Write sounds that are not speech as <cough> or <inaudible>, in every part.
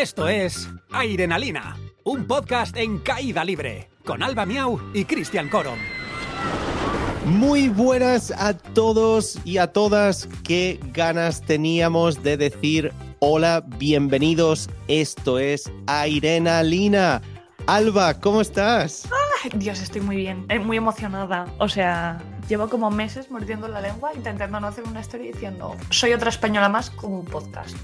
Esto es Airenalina, un podcast en caída libre, con Alba Miau y Cristian Corom. Muy buenas a todos y a todas. Qué ganas teníamos de decir hola, bienvenidos. Esto es Airenalina. Alba, ¿cómo estás? Ay, Dios, estoy muy bien, eh, muy emocionada. O sea, llevo como meses mordiendo la lengua intentando no hacer una historia diciendo soy otra española más con un podcast.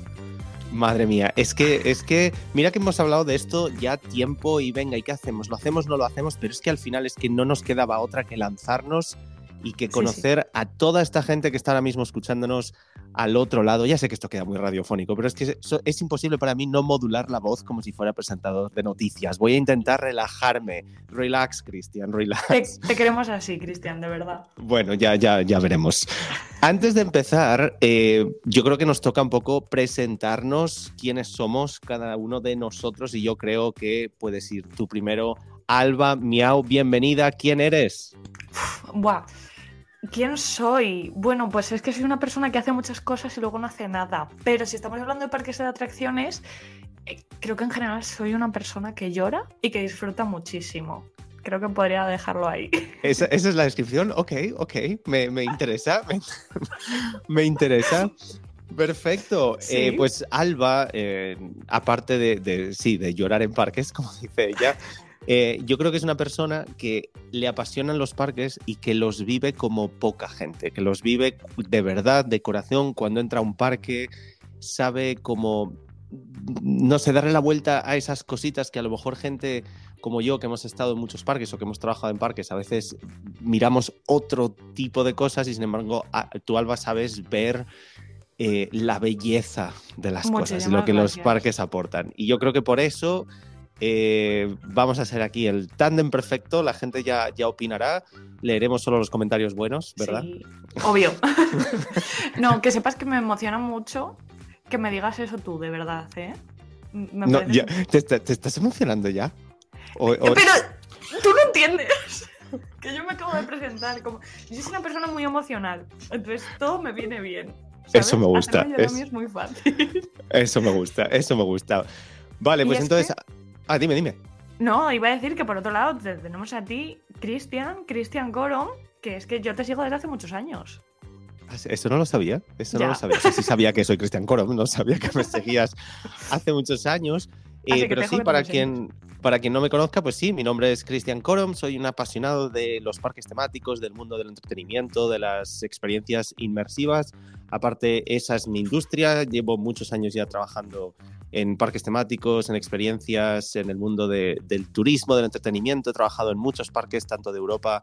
Madre mía, es que, es que, mira que hemos hablado de esto ya tiempo y venga, ¿y qué hacemos? ¿Lo hacemos, no lo hacemos? Pero es que al final es que no nos quedaba otra que lanzarnos y que Sí, conocer a toda esta gente que está ahora mismo escuchándonos al otro lado. Ya sé que esto queda muy radiofónico, pero es que es imposible para mí no modular la voz como si fuera presentador de noticias. Voy a intentar relajarme. Relax, Cristian, relax. Te, te queremos así, Cristian, de verdad. Bueno, ya, ya, ya veremos. Antes de empezar, eh, yo creo que nos toca un poco presentarnos quiénes somos cada uno de nosotros y yo creo que puedes ir tú primero. Alba, miau, bienvenida. ¿Quién eres? Buah. ¿Quién soy? Bueno, pues es que soy una persona que hace muchas cosas y luego no hace nada. Pero si estamos hablando de parques de atracciones, eh, creo que en general soy una persona que llora y que disfruta muchísimo. Creo que podría dejarlo ahí. <laughs> ¿Esa, esa es la descripción? Ok, ok, me, me interesa. Me, <laughs> me interesa. Perfecto. Sí. Eh, pues Alba, eh, aparte de, de- sí, de llorar en parques, como dice ella, eh, yo creo que es una persona que le apasionan los parques y que los vive como poca gente, que los vive de verdad, de corazón, cuando entra a un parque, sabe cómo, no sé, darle la vuelta a esas cositas que a lo mejor gente como yo, que hemos estado en muchos parques o que hemos trabajado en parques, a veces miramos otro tipo de cosas y sin embargo tú, Alba, sabes ver eh, la belleza de las cosas y lo que los parques aportan. Y yo creo que por eso eh, vamos a ser aquí el tándem perfecto, la gente ya, ya opinará, leeremos solo los comentarios buenos, ¿verdad? Sí, obvio. <laughs> <laughs> no, que sepas que me emociona mucho que me digas eso tú, de verdad, ¿eh? Me No, ya, ¿te, está- te estás emocionando ya? O- o- Pero tú no entiendes <laughs> que yo me acabo de presentar como... Yo soy una persona muy emocional, entonces todo me viene bien. ¿sabes? Eso me gusta, es- mí es muy fácil. Eso me gusta, eso me gusta. Vale, Y pues es entonces... que- Ah, dime, dime. No, iba a decir que por otro lado te- tenemos a ti, Cristian, Cristian Corom, que es que yo te sigo desde hace muchos años. Ah, Eso no lo sabía, eso no lo sabía. Sí, sí sabía que soy Cristian Corom, no sabía que me seguías <laughs> hace muchos años. Eh, pero sí, para quien, para quien no me conozca, pues sí, mi nombre es Cristian Corom, soy un apasionado de los parques temáticos, del mundo del entretenimiento, de las experiencias inmersivas. Aparte, esa es mi industria, llevo muchos años ya trabajando en parques temáticos, en experiencias, en el mundo de- del turismo, del entretenimiento. He trabajado en muchos parques, tanto de Europa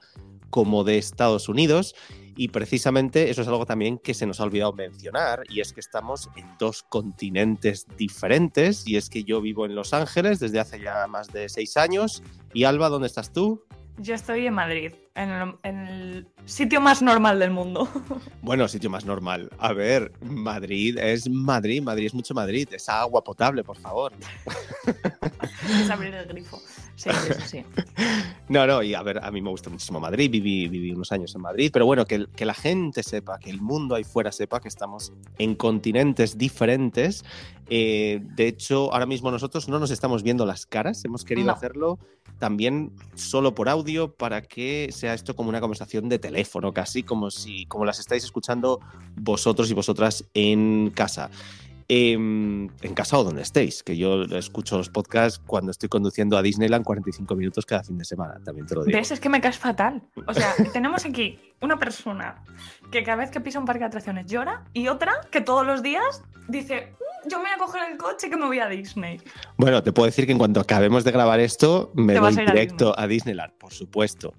como de Estados Unidos. Y precisamente eso es algo también que se nos ha olvidado mencionar, y es que estamos en dos continentes diferentes, y es que yo vivo en Los Ángeles desde hace ya más de seis años. Y Alba, ¿dónde estás tú? Yo estoy en Madrid, en el, en el sitio más normal del mundo. <laughs> Bueno, sitio más normal. A ver, Madrid es Madrid, Madrid es mucho Madrid, es agua potable, por favor. <laughs> es abrir el grifo. Sí, sí, sí. No, no, y a ver, a mí me gusta muchísimo Madrid, viví, viví unos años en Madrid, pero bueno, que, que la gente sepa, que el mundo ahí fuera sepa que estamos en continentes diferentes. Eh, de hecho, ahora mismo nosotros no nos estamos viendo las caras, hemos querido No. hacerlo también solo por audio para que sea esto como una conversación de teléfono, casi como si como las estáis escuchando vosotros y vosotras en casa. Em, en casa o donde estéis, que yo escucho los podcasts cuando estoy conduciendo a Disneyland 45 minutos cada fin de semana, también te lo digo. ¿Ves? Es que me caes fatal. O sea, <laughs> tenemos aquí una persona que cada vez que pisa un parque de atracciones llora y otra que todos los días dice, "Mm, yo me voy a coger el coche que me voy a Disney. Bueno, te puedo decir que en cuanto acabemos de grabar esto, me voy a directo a, Disneyland, por supuesto.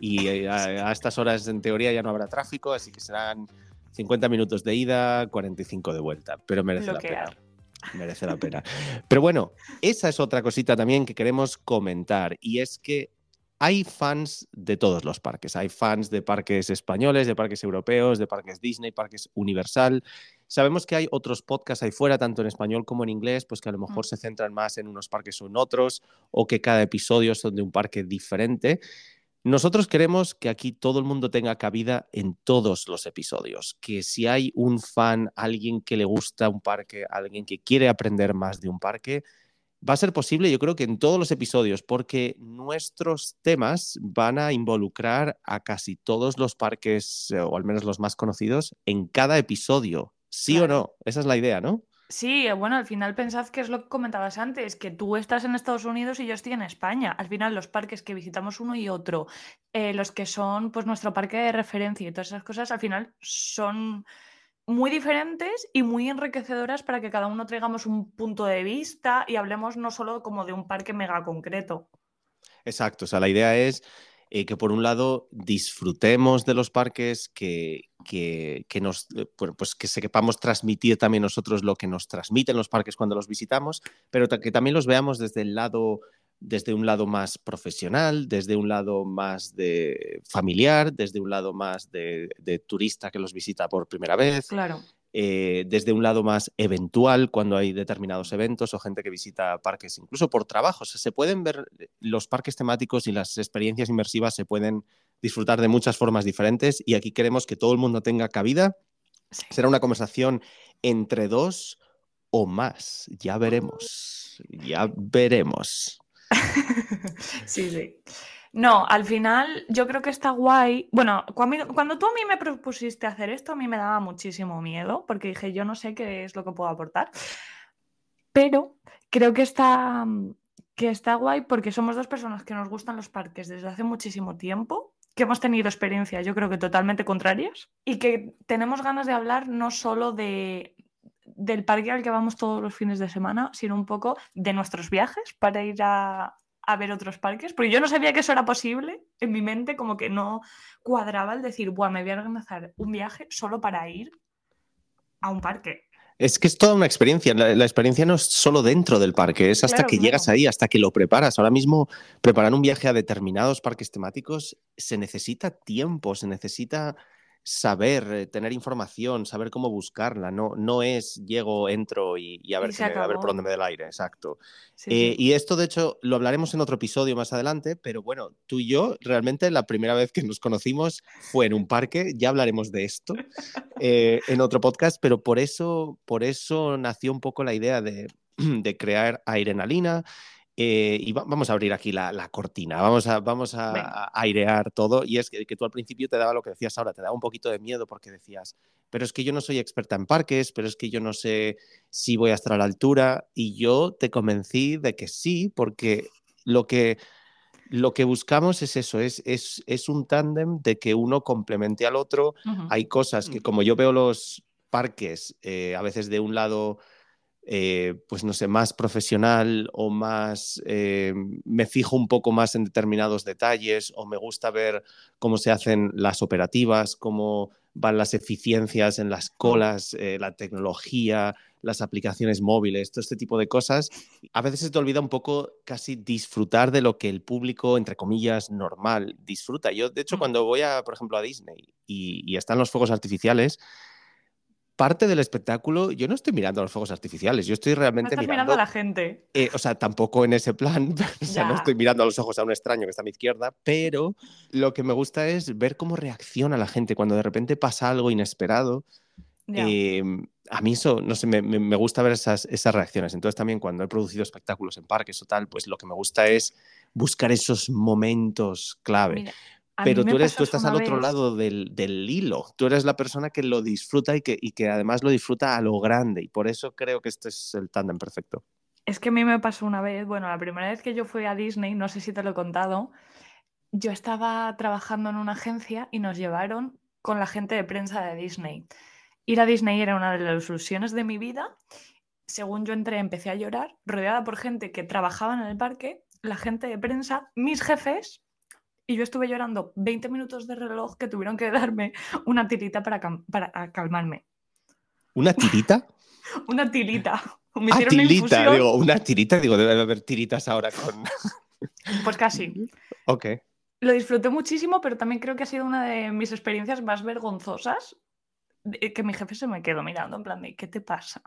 Y eh, a, a estas horas, en teoría, ya no habrá tráfico, así que serán 50 minutos de ida, 45 de vuelta, pero merece Lo la pena. Merece la pena. Pero bueno, esa es otra cosita también que queremos comentar, y es que hay fans de todos los parques. Hay fans de parques españoles, de parques europeos, de parques Disney, parques Universal. Sabemos que hay otros podcasts ahí fuera, tanto en español como en inglés, pues que a lo mejor Mm. se centran más en unos parques o en otros, o que cada episodio son de un parque diferente. Nosotros queremos que aquí todo el mundo tenga cabida en todos los episodios, que si hay un fan, alguien que le gusta un parque, alguien que quiere aprender más de un parque, va a ser posible yo creo que en todos los episodios, porque nuestros temas van a involucrar a casi todos los parques, eh, o al menos los más conocidos, en cada episodio, sí o no, esa es la idea, ¿no? Sí, eh, bueno, al final pensad que es lo que comentabas antes, que tú estás en Estados Unidos y yo estoy en España. Al final los parques que visitamos uno y otro, eh, los que son pues nuestro parque de referencia y todas esas cosas, al final son muy diferentes y muy enriquecedoras para que cada uno traigamos un punto de vista y hablemos no solo como de un parque mega concreto. Exacto, o sea, la idea es eh, que por un lado disfrutemos de los parques, que, que, nos, eh, pues que sepamos transmitir también nosotros lo que nos transmiten los parques cuando los visitamos, pero que también los veamos desde el lado desde un lado más profesional, desde un lado más de familiar, desde un lado más de, de turista que los visita por primera vez. Claro. Eh, desde un lado más eventual, cuando hay determinados eventos o gente que visita parques, incluso por trabajo. se pueden ver los parques temáticos y las experiencias inmersivas se pueden disfrutar de muchas formas diferentes y aquí queremos que todo el mundo tenga cabida. Será una conversación entre dos o más. Ya veremos. Ya veremos. <laughs> sí, sí. No, al final yo creo que está guay. Bueno, cuando, tú a mí me propusiste hacer esto, a mí me daba muchísimo miedo, porque dije, yo no sé qué es lo que puedo aportar. Pero creo que está, que está guay porque somos dos personas que nos gustan los parques desde hace muchísimo tiempo, que hemos tenido experiencias, yo creo que totalmente contrarias, y que tenemos ganas de hablar no solo de, del parque al que vamos todos los fines de semana, sino un poco de nuestros viajes para ir a, a ver otros parques, porque yo no sabía que eso era posible en mi mente, como que no cuadraba el decir, Buah, me voy a organizar un viaje solo para ir a un parque. Es que es toda una experiencia. La, experiencia no es solo dentro del parque, es hasta que llegas ahí, hasta que lo preparas. Ahora mismo, preparar un viaje a determinados parques temáticos se necesita tiempo, se necesita saber, eh, tener información, saber cómo buscarla. No, no es llego, entro y, a, ver a ver por dónde me da el aire, exacto. Eh, y esto, de hecho, lo hablaremos en otro episodio más adelante, pero bueno, tú y yo, realmente la primera vez que nos conocimos fue en un parque, ya hablaremos de esto eh, en otro podcast, pero por eso, por eso nació un poco la idea de, <clears throat> de crear Airenalina eh, y vamos a abrir aquí la, cortina, vamos, a, vamos a, airear todo. Y es que, tú al principio te daba lo que decías ahora, te daba un poquito de miedo porque decías, pero es que yo no soy experta en parques, pero es que yo no sé si voy a estar a la altura. Y yo te convencí de que sí, porque lo que, lo que buscamos es eso, es, es, es un tándem de que uno complemente al otro. Hay cosas que, mm. como yo veo los parques, eh, a veces de un lado eh, pues no sé, más profesional o más, eh, me fijo un poco más en determinados detalles o me gusta ver cómo se hacen las operativas, cómo van las eficiencias en las colas, eh, la tecnología, las aplicaciones móviles, todo este tipo de cosas. A veces se te olvida un poco casi disfrutar de lo que el público, entre comillas, normal disfruta. Yo, de hecho, cuando voy, a, por ejemplo, a Disney y, y están los fuegos artificiales, parte del espectáculo, yo no estoy mirando a los fuegos artificiales, yo estoy realmente mirando, a la gente. Eh, o sea, tampoco en ese plan, <laughs> o sea, no estoy mirando a los ojos a un extraño que está a mi izquierda, pero lo que me gusta es ver cómo reacciona la gente cuando de repente pasa algo inesperado. Em, a mí eso, no sé, me, me, gusta ver esas, esas reacciones. Entonces también cuando he producido espectáculos en parques o tal, pues lo que me gusta es buscar esos momentos clave. Pero tú, eres, tú estás al otro lado del, hilo. Tú eres la persona que lo disfruta y que, y que además lo disfruta a lo grande. Y por eso creo que este es el tándem perfecto. Es que a mí me pasó una vez, bueno, la primera vez que yo fui a Disney, no sé si te lo he contado, yo estaba trabajando en una agencia y nos llevaron con la gente de prensa de Disney. Ir a Disney era una de las ilusiones de mi vida. Según yo entré, empecé a llorar, rodeada por gente que trabajaba en el parque, la gente de prensa, mis jefes y yo estuve llorando 20 minutos de reloj que tuvieron que darme una tirita para, para calmarme. ¿Una tirita? <laughs> una tirita. Me ah, tirita, digo, una tirita, digo, debe haber tiritas ahora con... <laughs> pues casi. <laughs> Ok. Lo disfruté muchísimo, pero también creo que ha sido una de mis experiencias más vergonzosas, que mi jefe se me quedó mirando en plan de, ¿qué te pasa?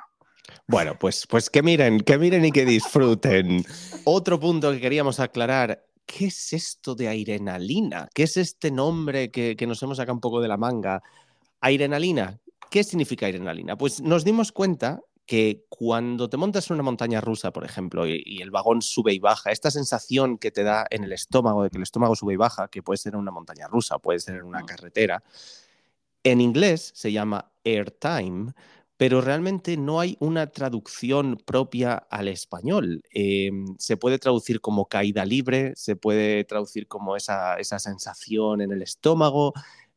Bueno, pues, pues que miren, que miren y que disfruten. Otro punto que queríamos aclarar ¿qué es esto de Airenalina? ¿Qué es este nombre que, que nos hemos sacado un poco de la manga? Airenalina, ¿qué significa Airenalina? Pues nos dimos cuenta que cuando te montas en una montaña rusa, por ejemplo, y, el vagón sube y baja, esta sensación que te da en el estómago, de que el estómago sube y baja, que puede ser en una montaña rusa, puede ser en una carretera, en inglés se llama airtime, pero realmente no hay una traducción propia al español. Em, se puede traducir como caída libre, se puede traducir como esa, esa sensación en el estómago,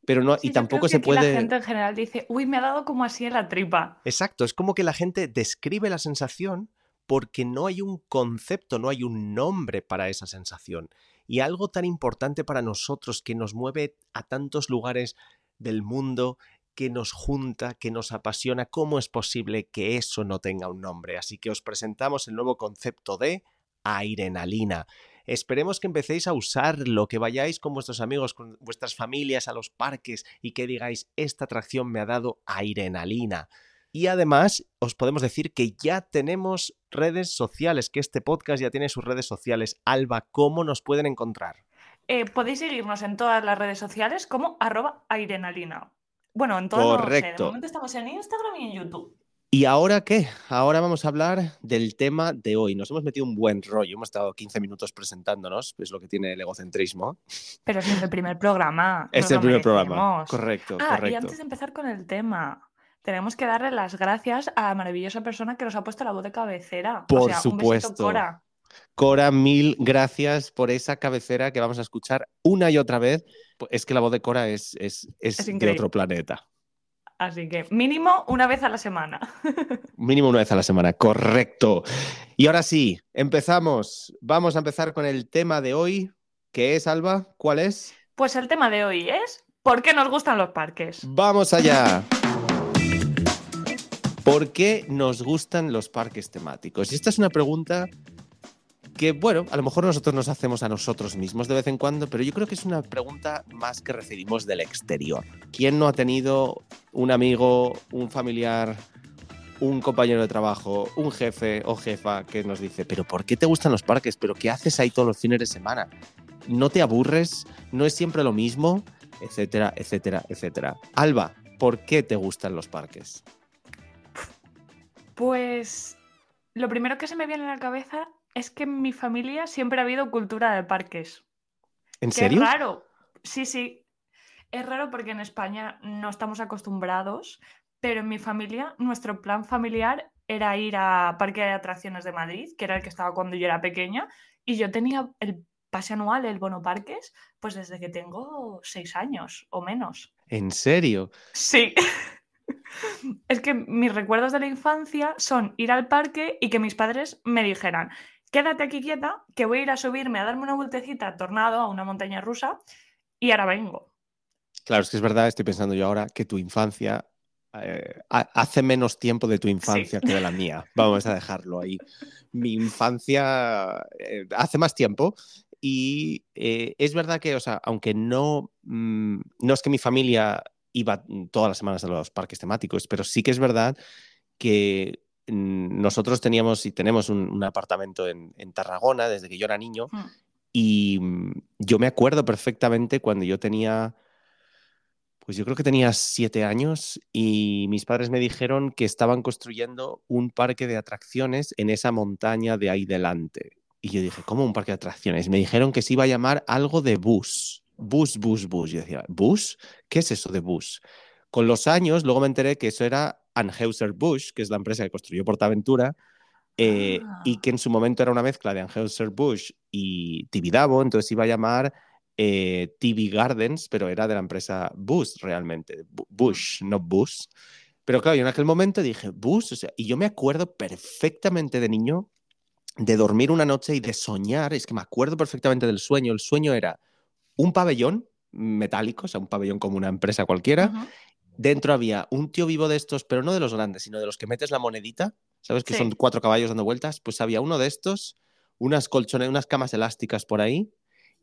pero no, y tampoco se puede. La gente en general dice, uy, me ha dado como así en la tripa. Exacto, es como que la gente describe la sensación porque no hay un concepto, no hay un nombre para esa sensación. Y algo tan importante para nosotros que nos mueve a tantos lugares del mundo, que nos junta, que nos apasiona, ¿cómo es posible que eso no tenga un nombre? Así que os presentamos el nuevo concepto de airenalina. Esperemos que empecéis a usarlo, que vayáis con vuestros amigos, con vuestras familias a los parques y que digáis, esta atracción me ha dado adrenalina. Y además, os podemos decir que ya tenemos redes sociales, que este podcast ya tiene sus redes sociales. Alba, ¿cómo nos pueden encontrar? Eh, podéis seguirnos en todas las redes sociales como arroba airenalina. Bueno, en todo Correcto. De momento estamos en Instagram y en YouTube. ¿Y ahora qué? Ahora vamos a hablar del tema de hoy. Nos hemos metido un buen rollo, hemos estado 15 minutos presentándonos, es lo que tiene el egocentrismo. Pero es <laughs> el primer programa. Es el primer programa. Correcto, ah, Y antes de empezar con el tema, tenemos que darle las gracias a la maravillosa persona que nos ha puesto la voz de cabecera. Por supuesto. Cora. Cora, mil gracias por esa cabecera que vamos a escuchar una y otra vez. Es que la voz de Cora es, es, es de otro planeta. Así que mínimo una vez a la semana. <laughs> mínimo una vez a la semana, correcto. Y ahora sí, empezamos. Vamos a empezar con el tema de hoy. ¿Qué es, Alba? ¿Cuál es? Pues el tema de hoy es ¿por qué nos gustan los parques? Vamos allá. <laughs> ¿Por qué nos gustan los parques temáticos? Y esta es una pregunta que, bueno, a lo mejor nosotros nos hacemos a nosotros mismos de vez en cuando, pero yo creo que es una pregunta más que recibimos del exterior. ¿Quién no ha tenido un amigo, un familiar, un compañero de trabajo, un jefe o jefa que nos dice, pero ¿por qué te gustan los parques? ¿Pero qué haces ahí todos los fines de semana? ¿No te aburres? ¿No es siempre lo mismo? Etcétera, etcétera, etcétera. Alba, ¿por qué te gustan los parques? Pues lo primero que se me viene a la cabeza es que en mi familia siempre ha habido cultura de parques. ¿En serio? Es raro. Sí, sí. Es raro porque en España no estamos acostumbrados, pero en mi familia, nuestro plan familiar era ir a Parque de Atracciones de Madrid, que era el que estaba cuando yo era pequeña, y yo tenía el pase anual, el bono parques, pues desde que tengo seis años o menos. ¿En serio? Sí. <laughs> es que mis recuerdos de la infancia son ir al parque y que mis padres me dijeran, quédate aquí quieta, que voy a ir a subirme a darme una vueltecita a tornado a una montaña rusa y ahora vengo. Claro, es que es verdad, estoy pensando yo ahora que tu infancia eh, hace menos tiempo de tu infancia que de la mía. Vamos a dejarlo ahí. Mi infancia eh, hace más tiempo y eh, es verdad que, o sea, aunque no, mm, no es que mi familia iba todas las semanas a los parques temáticos, pero sí que es verdad que nosotros teníamos y tenemos un, apartamento en, Tarragona desde que yo era niño hmm. y mm, yo me acuerdo perfectamente cuando yo tenía, pues yo creo que tenía siete años y mis padres me dijeron que estaban construyendo un parque de atracciones en esa montaña de ahí delante. Y yo dije, ¿cómo un parque de atracciones? Me dijeron que se iba a llamar algo de bus. Bus, bus, bus. Yo decía, ¿bus? ¿Qué es eso de bus? Con los años, luego me enteré que eso era Anheuser-Busch, que es la empresa que construyó Portaventura, eh, y ah. que en su momento era una mezcla de Anheuser-Busch y Tibidabo, entonces iba a llamar eh, TV Gardens, pero era de la empresa Bush realmente, Bush, no Bus. Pero claro, yo en aquel momento dije, Bush, o sea, y yo me acuerdo perfectamente de niño de dormir una noche y de soñar, es que me acuerdo perfectamente del sueño, el sueño era un pabellón metálico, o sea, un pabellón como una empresa cualquiera, Dentro había un tío vivo de estos, pero no de los grandes, sino de los que metes la monedita, ¿sabes? Que son cuatro caballos dando vueltas. Pues había uno de estos, unas colchones, unas camas elásticas por ahí,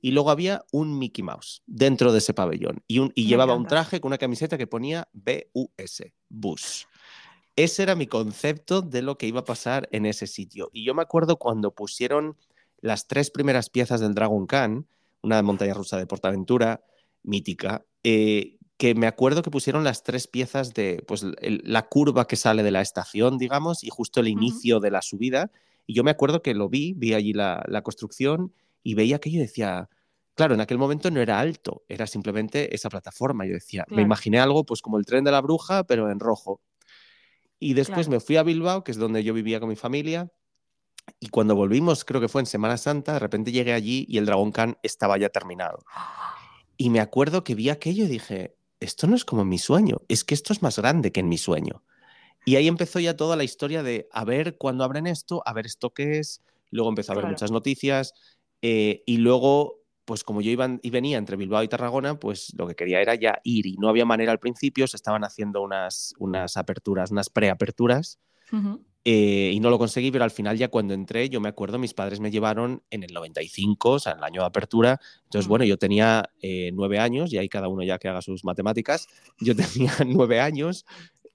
y luego había un Mickey Mouse dentro de ese pabellón. Y, y llevaba un traje con una camiseta que ponía BUS, Bus. Ese era mi concepto de lo que iba a pasar en ese sitio. Y yo me acuerdo cuando pusieron las tres primeras piezas del Dragon Khan, una montaña rusa de Portaventura, mítica, eh, que me acuerdo que pusieron las tres piezas de pues, la curva que sale de la estación, digamos, y justo el inicio de la subida. Y yo me acuerdo que lo vi, vi allí la, construcción y veía que yo decía, claro, en aquel momento no era alto, era simplemente esa plataforma. Yo decía, me imaginé algo pues como el tren de la bruja, pero en rojo. Y después me fui a Bilbao, que es donde yo vivía con mi familia, y cuando volvimos, creo que fue en Semana Santa, de repente llegué allí y el Dragon Khan estaba ya terminado. <gasps> Y me acuerdo que vi aquello y dije, esto no es como mi sueño, es que esto es más grande que en mi sueño. Y ahí empezó ya toda la historia de a ver cuándo abren esto, a ver esto qué es. Luego empezó a haber muchas noticias. Eh, y luego, pues como yo iba y venía entre Bilbao y Tarragona, pues lo que quería era ya ir. Y no había manera al principio, se estaban haciendo unas, unas aperturas, unas preaperturas. Eh, y no lo conseguí, pero al final ya cuando entré, yo me acuerdo, mis padres me llevaron en el 95, o sea, en el año de apertura. Entonces, bueno, yo tenía eh, nueve años, y ahí cada uno ya que haga sus matemáticas, yo <laughs> tenía nueve años,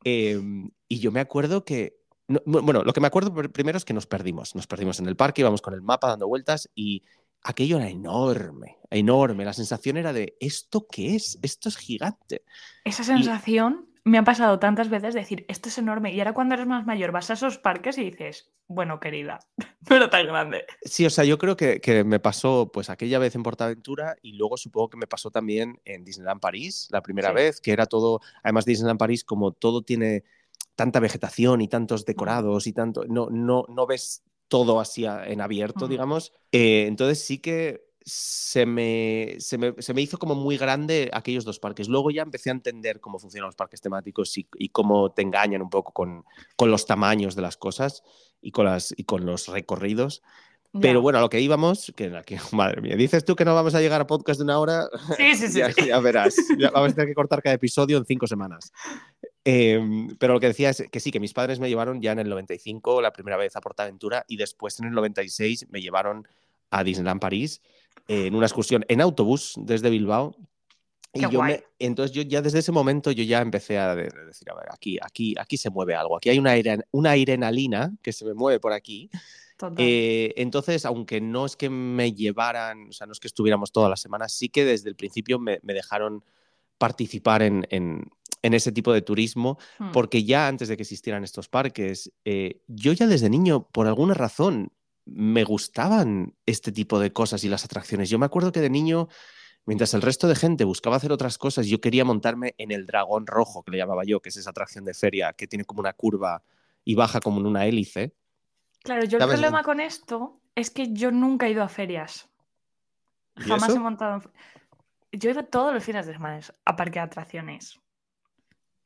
em, y yo me acuerdo que, bueno, lo que me acuerdo primero es que nos perdimos, nos perdimos en el parque, íbamos con el mapa dando vueltas y aquello era enorme, enorme. La sensación era de, ¿esto qué es? Esto es gigante. Esa sensación me ha pasado tantas veces decir, esto es enorme. Y ahora cuando eres más mayor vas a esos parques y dices, bueno, querida, <laughs> pero tan grande. Sí, o sea, yo creo que, que, me pasó pues aquella vez en Portaventura y luego supongo que me pasó también en Disneyland París, la primera vez, que era todo, además Disneyland París como todo tiene tanta vegetación y tantos decorados y tanto, no, no, no ves todo así en abierto, digamos. Eh, entonces sí que se me, se me, hizo como muy grande aquellos dos parques. Luego ya empecé a entender cómo funcionan los parques temáticos y, cómo te engañan un poco con, con, los tamaños de las cosas y con, las, y con los recorridos. Pero bueno, a lo que íbamos, que aquí, <laughs> madre mía, dices tú que no vamos a llegar a podcast de una hora. Sí, sí, <laughs> sí. ya, verás. <laughs> vamos a tener que cortar cada episodio en cinco semanas. Em, pero lo que decía es que sí, que mis padres me llevaron ya en el 95 la primera vez a Portaventura y después en el 96 me llevaron a Disneyland París en una excursión en autobús desde Bilbao. Y yo me, entonces yo ya desde ese momento yo ya empecé a decir, a ver, aquí, aquí, aquí se mueve algo, aquí hay una, una adrenalina que se me mueve por aquí. Eh, entonces, aunque no es que me llevaran, o sea, no es que estuviéramos todas las semanas, sí que desde el principio me, dejaron participar en, en, ese tipo de turismo, hmm. porque ya antes de que existieran estos parques, eh, yo ya desde niño, por alguna razón, me gustaban este tipo de cosas y las atracciones. Yo me acuerdo que de niño, mientras el resto de gente buscaba hacer otras cosas, yo quería montarme en el dragón rojo, que le llamaba yo, que es esa atracción de feria que tiene como una curva y baja como en una hélice. Claro, yo el problema con esto es que yo nunca he ido a ferias. Jamás he montado. Yo he ido todos los fines de semana a parque de atracciones.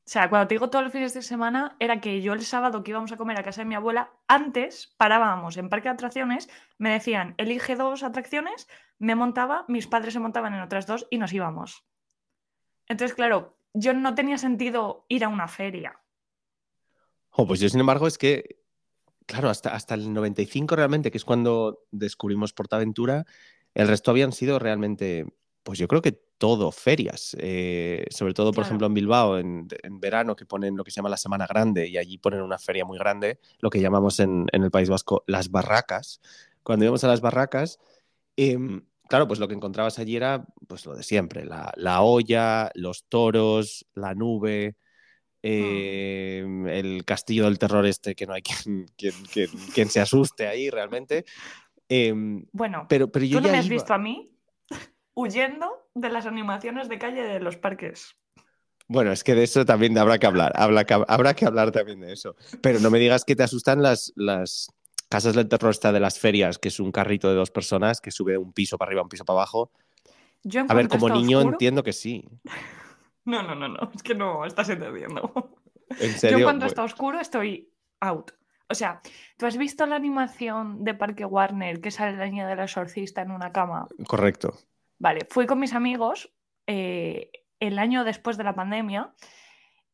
O sea, cuando te digo todos los fines de semana, era que yo el sábado que íbamos a comer a casa de mi abuela, antes parábamos en parque de atracciones, me decían, elige dos atracciones, me montaba, mis padres se montaban en otras dos y nos íbamos. Entonces, claro, yo no tenía sentido ir a una feria. Oh, pues yo, sin embargo, es que, claro, hasta, hasta el 95 realmente, que es cuando descubrimos Portaventura, el resto habían sido realmente, pues yo creo que todo ferias, eh, sobre todo, por ejemplo, en Bilbao, en, verano, que ponen lo que se llama la Semana Grande y allí ponen una feria muy grande, lo que llamamos en, el País Vasco las barracas. Cuando íbamos a las barracas, em, claro, pues lo que encontrabas allí era pues lo de siempre, la, olla, los toros, la nube, mm. em, el castillo del terror este, que no hay quien, quien, se asuste ahí realmente. Em, bueno, pero, pero yo ¿tú no me has visto a mí huyendo de las animaciones de calle de los parques. Bueno, es que de eso también habrá que hablar, habrá que, habrá que hablar también de eso. Pero no me digas que te asustan las, las casas del terror de las ferias, que es un carrito de dos personas que sube un piso para arriba, un piso para abajo. a ver, como niño entiendo que sí. <laughs> No, no, no, no, es que no estás entendiendo. ¿En serio? Yo cuando está oscuro estoy out. O sea, ¿tú has visto la animación de Parque Warner que sale la niña del exorcista en una cama? Correcto. Vale, fui con mis amigos eh, el año después de la pandemia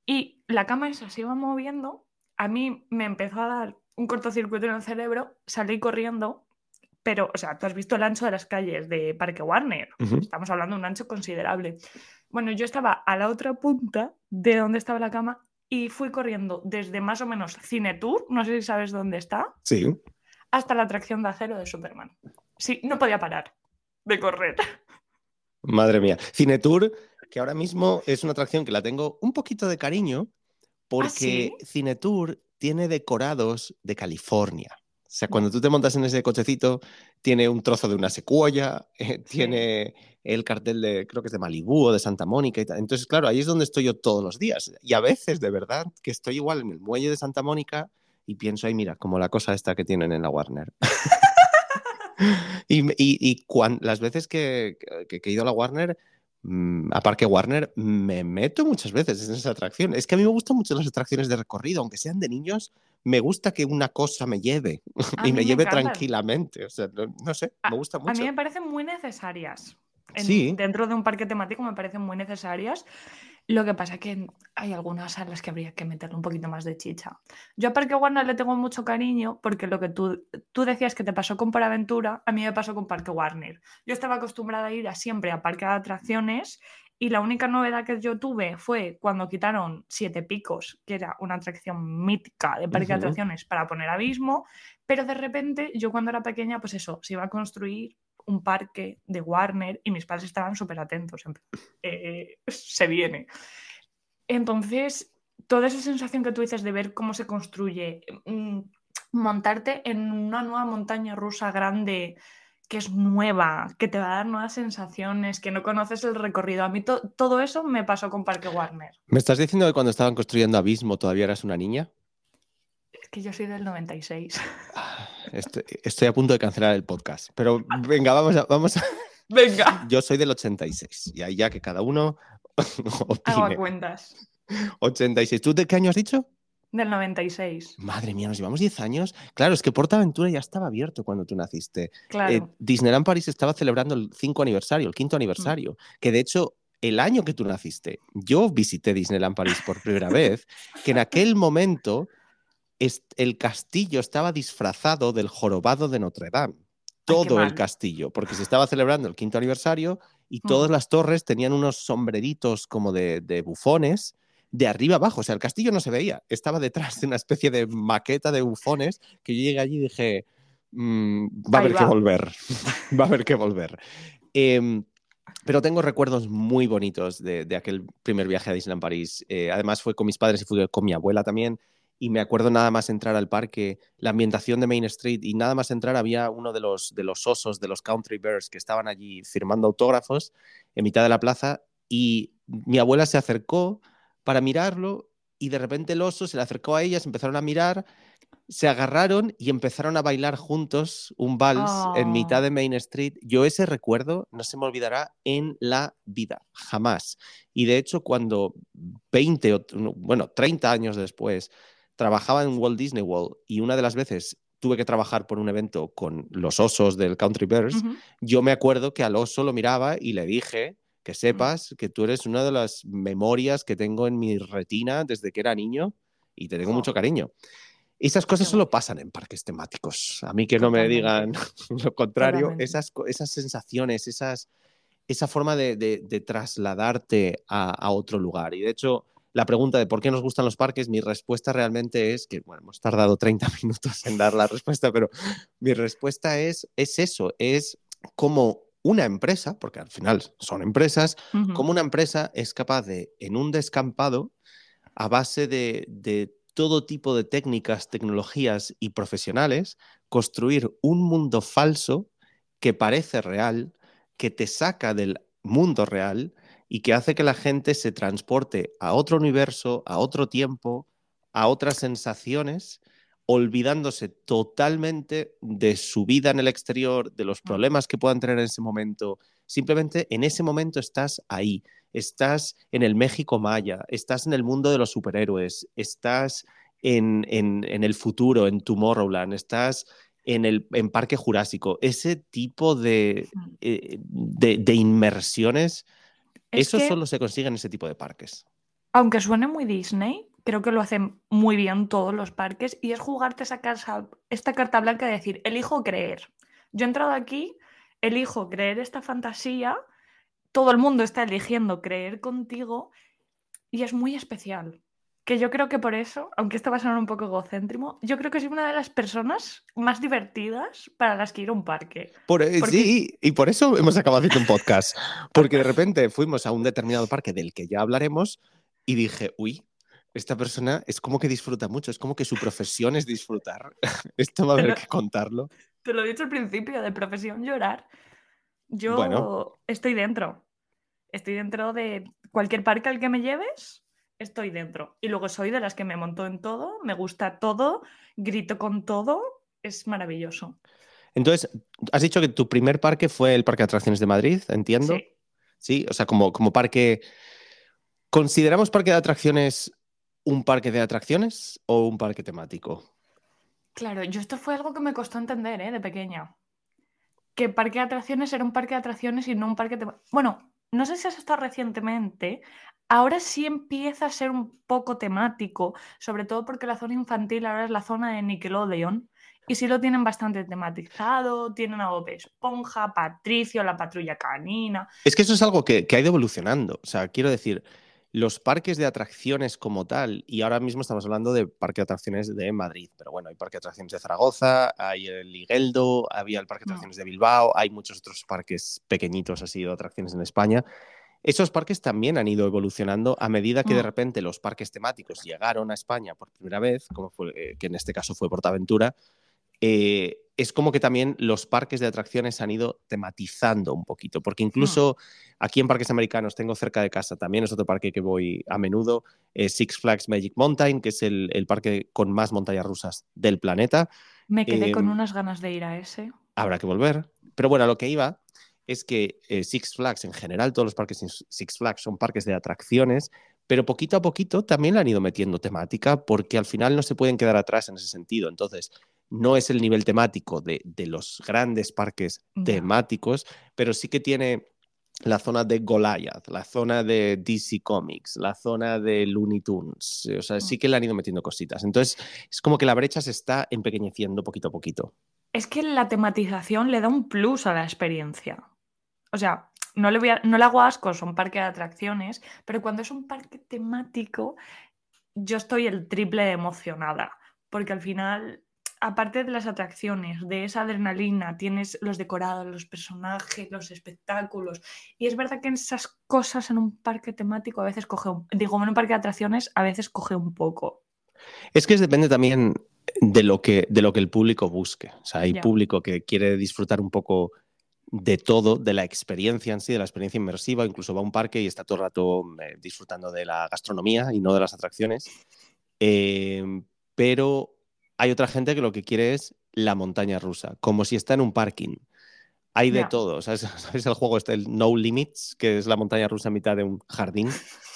y la cama esa se iba moviendo. A mí me empezó a dar un cortocircuito en el cerebro, salí corriendo, pero, o sea, tú has visto el ancho de las calles de Parque Warner. Estamos hablando de un ancho considerable. Bueno, yo estaba a la otra punta de donde estaba la cama y fui corriendo desde más o menos Cine Tour, no sé si sabes dónde está. Sí. Hasta la atracción de acero de Superman. Sí, no podía parar de correr. Madre mía. Cinetour, que ahora mismo es una atracción que la tengo un poquito de cariño, porque Cinetour tiene decorados de California. O sea, cuando tú te montas en ese cochecito, tiene un trozo de una secuoya, <laughs> eh, tiene el cartel de, creo que es de Malibú o de Santa Mónica y tal. Entonces, claro, ahí es donde estoy yo todos los días. Y a veces, de verdad, que estoy igual en el muelle de Santa Mónica y pienso, ahí mira, como la cosa esta que tienen en la Warner. <laughs> y, y, las veces que, que, he ido a la Warner, mm, a Parque Warner, me meto muchas veces en esa atracción. Es que a mí me gustan mucho las atracciones de recorrido, aunque sean de niños, me gusta que una cosa me lleve <laughs> y me, lleve tranquilamente. O sea, no, sé, me gusta mucho. A mí me parecen muy necesarias. sí. Dentro de un parque temático me parecen muy necesarias. Lo que pasa es que hay algunas a las que habría que meterle un poquito más de chicha. Yo a Parque Warner le tengo mucho cariño porque lo que tú, tú decías que te pasó con Paraventura, a mí me pasó con Parque Warner. Yo estaba acostumbrada a ir a siempre a parque de atracciones y la única novedad que yo tuve fue cuando quitaron Siete Picos, que era una atracción mítica de parque de atracciones para poner abismo, pero de repente yo cuando era pequeña, pues eso, se iba a construir un parque de Warner y mis padres estaban súper atentos, eh, se viene. Entonces, toda esa sensación que tú dices de ver cómo se construye, mm, montarte en una nueva montaña rusa grande que es nueva, que te va a dar nuevas sensaciones, que no conoces el recorrido. A mí todo eso me pasó con Parque Warner. ¿Me estás diciendo que cuando estaban construyendo Abismo todavía eras una niña? Es que yo soy del 96. Ah, estoy, a punto de cancelar el podcast, pero venga, vamos a... Vamos <laughs> Venga. Yo soy del 86 y ahí ya que cada uno <laughs> Hago cuentas. 86. ¿Tú de qué año has dicho? Del 96. Madre mía, nos llevamos 10 años. Claro, es que PortAventura ya estaba abierto cuando tú naciste. Eh, claro. Disneyland París estaba celebrando el 5 aniversario, el quinto aniversario, mm. que de hecho el año que tú naciste, yo visité Disneyland París por primera vez, que en aquel momento el castillo estaba disfrazado del jorobado de Notre Dame. Todo el castillo, porque se estaba celebrando el quinto aniversario y todas mm. las torres tenían unos sombreritos como de, de bufones de arriba abajo. O sea, el castillo no se veía. Estaba detrás de una especie de maqueta de bufones que yo llegué allí y dije, mm, va a haber que volver. <laughs> va a haber que volver. Pero tengo recuerdos muy bonitos de, aquel primer viaje a Disneyland París. Eh, además fue con mis padres y fui con mi abuela también. Y me acuerdo nada más entrar al parque, la ambientación de Main Street y nada más entrar había uno de los, de los osos, de los Country Bears que estaban allí firmando autógrafos en mitad de la plaza y mi abuela se acercó para mirarlo y de repente el oso se le acercó a ellas, empezaron a mirar, se agarraron y empezaron a bailar juntos un vals en mitad de oh. Main Street. Yo ese recuerdo no se me olvidará en la vida, jamás. Y de hecho cuando 20 o bueno, 30 años después trabajaba en Walt Disney World y una de las veces tuve que trabajar por un evento con los osos del Country Bears, yo me acuerdo que al oso lo miraba y le dije que sepas que tú eres una de las memorias que tengo en mi retina desde que era niño y te tengo mucho cariño. Esas cosas solo pasan en parques temáticos. A mí que no me digan <laughs> lo contrario, esas, esas sensaciones, esas, esa forma de, trasladarte a, otro lugar. Y de hecho, la pregunta de por qué nos gustan los parques, mi respuesta realmente es que, bueno, hemos tardado 30 <laughs> minutos en dar la respuesta, pero mi respuesta es, es eso, es como una empresa, porque al final son empresas, como una empresa es capaz de, en un descampado, a base de, todo tipo de técnicas, tecnologías y profesionales, construir un mundo falso que parece real, que te saca del mundo real y que hace que la gente se transporte a otro universo, a otro tiempo, a otras sensaciones olvidándose totalmente de su vida en el exterior, de los problemas que puedan tener en ese momento. Simplemente en ese momento estás ahí, estás en el México Maya, estás en el mundo de los superhéroes, estás en, el futuro, en Tomorrowland, estás en el en Parque Jurásico. Ese tipo de, eh, de, inmersiones, eso solo se consigue en ese tipo de parques. Aunque suene muy Disney, creo que lo hacen muy bien todos los parques y es jugarte esa esta carta blanca de decir, elijo creer. Yo he entrado aquí, elijo creer esta fantasía, todo el mundo está eligiendo creer contigo y es muy especial. Que yo creo que por eso, aunque esto va a sonar un poco egocéntrico, yo creo que soy una de las personas más divertidas para las que ir a un parque. Por, eh, Sí, y por eso hemos acabado haciendo un podcast. <laughs> Porque de repente fuimos a un determinado parque del que ya hablaremos y dije, uy, esta persona es como que disfruta mucho, es como que su profesión es disfrutar. <laughs> Esto va a haber que contarlo. Te lo he dicho al principio, de profesión llorar. Yo estoy dentro. Estoy dentro de cualquier parque al que me lleves, estoy dentro. Y luego soy de las que me monto en todo, me gusta todo, grito con todo, es maravilloso. Entonces, has dicho que tu primer parque fue el Parque de Atracciones de Madrid, entiendo. Sí. Sí, o sea, como, como parque. ¿Consideramos parque de atracciones un parque de atracciones o un parque temático? Claro, yo esto fue algo que me costó entender, ¿eh? De pequeña. Que parque de atracciones era un parque de atracciones y no un parque temático. Bueno, no sé si has estado recientemente, ahora sí empieza a ser un poco temático, sobre todo porque la zona infantil ahora es la zona de Nickelodeon y sí lo tienen bastante tematizado, tienen a Bob Esponja, Patricio, la patrulla canina. Es que eso es algo que, que ha ido evolucionando, o sea, quiero decir, los parques de atracciones como tal, y ahora mismo estamos hablando de parque de atracciones de Madrid, pero bueno, hay parque de atracciones de Zaragoza, hay el Ligueldo, había el parque de mm. atracciones de Bilbao, hay muchos otros parques pequeñitos así de atracciones en España. Esos parques también han ido evolucionando a medida que de mm. repente los parques temáticos llegaron a España por primera vez, como fue, eh, que en este caso fue Portaventura, eh, es como que también los parques de atracciones han ido tematizando un poquito, porque hmm. incluso aquí en parques americanos tengo cerca de casa, también es otro parque que voy a menudo, Six Flags Magic Mountain, que es el, parque con más montañas rusas del planeta. Me quedé con em, unas ganas de ir a ese. Habrá que volver. Pero bueno, a lo que iba es que eh, Six Flags en general, todos los parques Six Flags son parques de atracciones, pero poquito a poquito también le han ido metiendo temática porque al final no se pueden quedar atrás en ese sentido. Entonces, no es el nivel temático de, los grandes parques temáticos, pero sí que tiene la zona de Goliath, la zona de DC Comics, la zona de Looney Tunes. O sea, sí mm. que le han ido metiendo cositas. Entonces, es como que la brecha se está empequeñeciendo poquito a poquito. Es que la tematización le da un plus a la experiencia. O sea, no le, voy a, no le hago asco, son parques de atracciones, pero cuando es un parque temático, yo estoy el triple emocionada, porque al final aparte de las atracciones, de esa adrenalina, tienes los decorados, los personajes, los espectáculos. Y es verdad que en esas cosas en un parque temático a veces coge, un, digo, en un parque de atracciones a veces coge un poco. Es que depende también de lo que, de lo que el público busque. O sea, hay público que quiere disfrutar un poco de todo, de la experiencia en sí, de la experiencia inmersiva, incluso va a un parque y está todo el rato eh, disfrutando de la gastronomía y no de las atracciones. Eh, pero hay otra gente que lo que quiere es la montaña rusa, como si está en un parking. Hay de todo, <laughs> ¿sabes? el juego este, el No Limits, que es la montaña rusa a mitad de un jardín?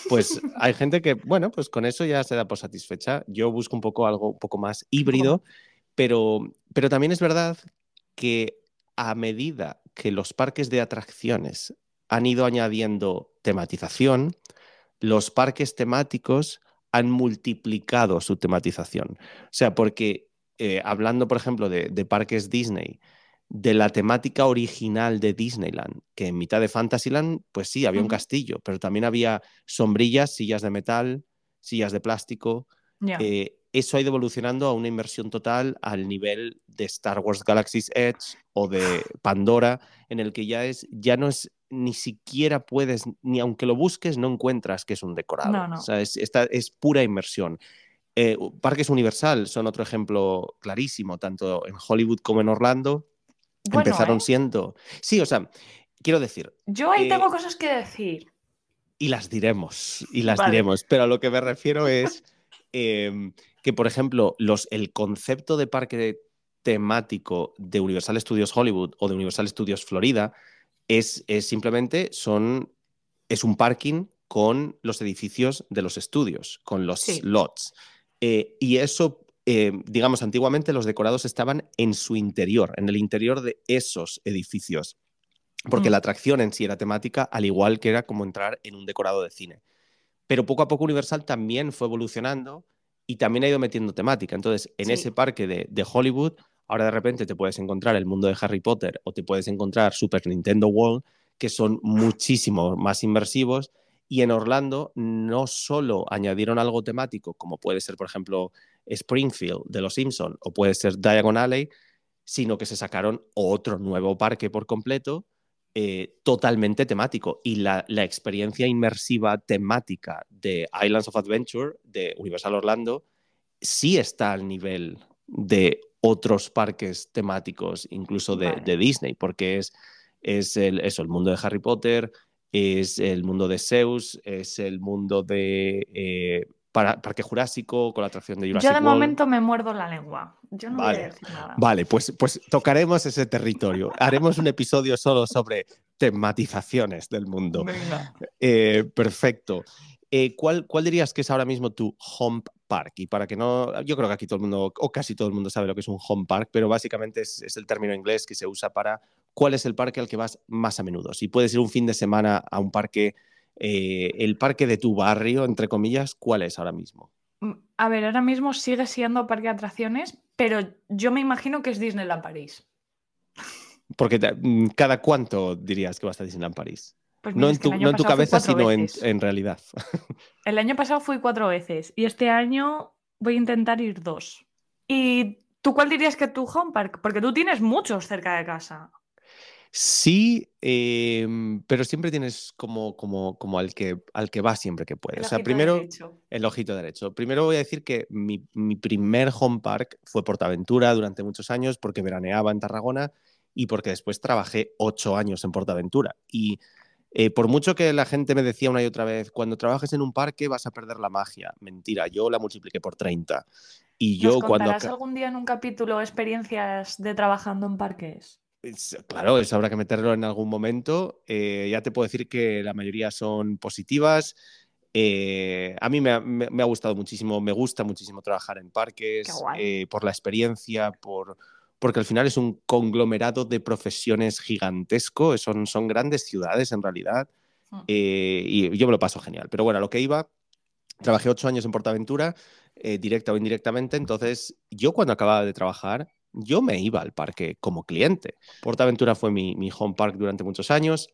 Pues <laughs> hay gente que, bueno, pues con eso ya se da por satisfecha. Yo busco un poco algo un poco más híbrido, pero, pero también es verdad que a medida que los parques de atracciones han ido añadiendo tematización, los parques temáticos han multiplicado su tematización. O sea, porque eh, hablando, por ejemplo, de, parques Disney, de la temática original de Disneyland, que en mitad de Fantasyland, pues sí, había un castillo, pero también había sombrillas, sillas de metal, sillas de plástico. Eh, eso ha ido evolucionando a una inversión total al nivel de Star Wars Galaxy's Edge o de Pandora, en el que ya es, ya no es ni siquiera puedes, ni aunque lo busques, no encuentras que es un decorado. O sea, es, es pura inmersión. Eh, Parques Universal son otro ejemplo clarísimo, tanto en Hollywood como en Orlando. empezaron ¿eh? siendo. Sí, o sea, quiero decir. Yo ahí tengo cosas que decir. Y las diremos, y las diremos. Pero a lo que me refiero es em, que, por ejemplo, los, el concepto de parque temático de Universal Studios Hollywood o de Universal Studios Florida es, simplemente son, es un parking con los edificios de los estudios, con los lots. Eh, y eso, eh, digamos, antiguamente los decorados estaban en su interior, en el interior de esos edificios, porque mm. la atracción en sí era temática, al igual que era como entrar en un decorado de cine. Pero poco a poco Universal también fue evolucionando y también ha ido metiendo temática. Entonces, en ese parque de, de Hollywood Ahora de repente te puedes encontrar el mundo de Harry Potter o te puedes encontrar Super Nintendo World, que son muchísimo más inmersivos Y en Orlando no solo añadieron algo temático, como puede ser, por ejemplo, Springfield de Los Simpson o puede ser Diagon Alley, sino que se sacaron otro nuevo parque por completo eh, totalmente temático. Y la, la, experiencia inmersiva temática de Islands of Adventure de Universal Orlando sí está al nivel de otros parques temáticos, incluso de, Vale. de Disney, porque es, es el, eso, el mundo de Harry Potter, es el mundo de Zeus, es el mundo de eh, para- Parque Jurásico, con la atracción de Jurassic Yo de World. momento me muerdo la lengua. Yo no voy Vale. a decir nada. Vale, pues, pues tocaremos ese territorio. Haremos un episodio solo sobre tematizaciones del mundo. Venga. Eh, perfecto. Eh, ¿cuál, ¿Cuál dirías que es ahora mismo tu home park? Y para que no, yo creo que aquí todo el mundo, o casi todo el mundo sabe lo que es un home park, pero básicamente es, es el término inglés que se usa para cuál es el parque al que vas más a menudo. Si puedes ir un fin de semana a un parque, eh, el parque de tu barrio, entre comillas, ¿cuál es ahora mismo? Mm, A ver, ahora mismo sigue siendo parque de atracciones, pero yo me imagino que es Disneyland París. Porque mm, cada cuánto dirías que vas a Disneyland París. Pues No en tu, no en tu cabeza, sino en, en realidad. <laughs> El año pasado fui cuatro veces y este año voy a intentar ir dos. ¿Y tú cuál dirías que tu home park? Porque tú tienes muchos cerca de casa. Sí, em, pero siempre tienes como, como, como al que, al que vas siempre que puedes. El O sea, primero, derecho. el ojito derecho. Primero voy a decir que mi, mi primer home park fue Portaventura durante muchos años porque veraneaba en Tarragona y porque después trabajé ocho años en Portaventura. Y eh, por mucho que la gente me decía una y otra vez, cuando trabajes en un parque vas a perder la magia. Mentira, yo la multipliqué por 30. Y yo ¿Nos cuando... algún día en un capítulo experiencias de trabajando en parques? Claro, eso habrá que meterlo en algún momento. Eh, ya te puedo decir que la mayoría son positivas. Eh, a mí me ha, me- me ha gustado muchísimo, me gusta muchísimo trabajar en parques eh, por la experiencia, por, porque al final es un conglomerado de profesiones gigantesco, son, son grandes ciudades en realidad Mm. eh, y yo me lo paso genial. Pero bueno, a lo que iba, trabajé ocho años en Portaventura, directa o indirectamente, entonces yo cuando acababa de trabajar, yo me iba al parque como cliente. Portaventura fue mi, mi home park durante muchos años.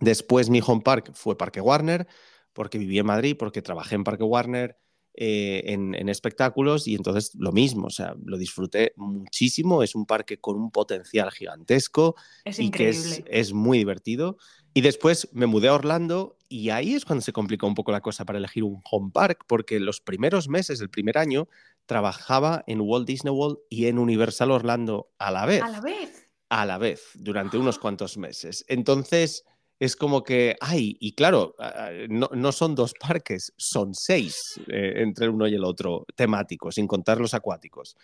Después mi home park fue Parque Warner, porque viví en Madrid, porque trabajé en Parque Warner eh, en, en espectáculos y entonces lo mismo, o sea, lo disfruté muchísimo. Es un parque con un potencial gigantesco Es y que es, es muy divertido. Y después me mudé a Orlando y ahí es cuando se complicó un poco la cosa para elegir un home park, porque los primeros meses, el primer año, trabajaba en Walt Disney World y en Universal Orlando a la vez A la vez. a la vez durante unos cuantos meses. Entonces, es como que, ay, y claro, ah, no, no son dos parques, son seis eh, entre uno y el otro temáticos, sin contar los acuáticos.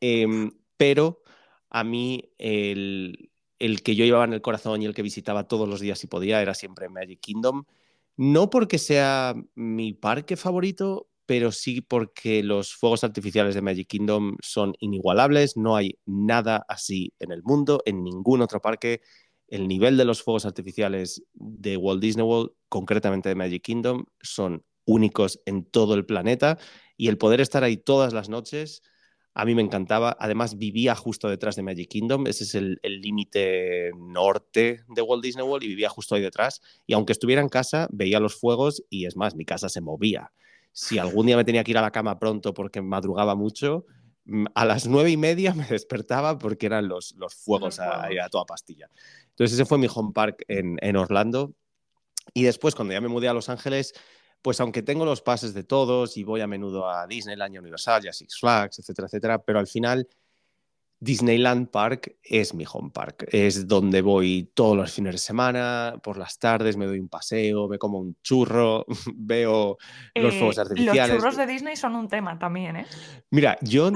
Em, pero a mí el, el que yo llevaba en el corazón y el que visitaba todos los días si podía era siempre Magic Kingdom. No porque sea mi parque favorito, pero sí porque los fuegos artificiales de Magic Kingdom son inigualables, no hay nada así en el mundo, en ningún otro parque. El nivel de los fuegos artificiales de Walt Disney World, concretamente de Magic Kingdom, son únicos en todo el planeta y el poder estar ahí todas las noches, a mí me encantaba. Además, vivía justo detrás de Magic Kingdom, ese es el límite norte de Walt Disney World y vivía justo ahí detrás. Y aunque estuviera en casa, veía los fuegos y es más, mi casa se movía. Si algún día me tenía que ir a la cama pronto porque madrugaba mucho, mm, a las nueve y media <laughs> me despertaba porque eran los, los fuegos, Los a- a, toda pastilla. Entonces ese fue mi home park en, en Orlando. Y después, cuando ya me mudé a Los Ángeles, pues aunque tengo los pases de todos y voy a menudo a Disneyland y Universal y a Six Flags, etcétera, etcétera, pero al final Disneyland Park es mi home park. Es donde voy todos los fines de semana, por las tardes me doy un paseo, me como un churro, <laughs> veo los Eh, fuegos artificiales. Los churros de Disney son un tema también, ¿eh? Mira, yo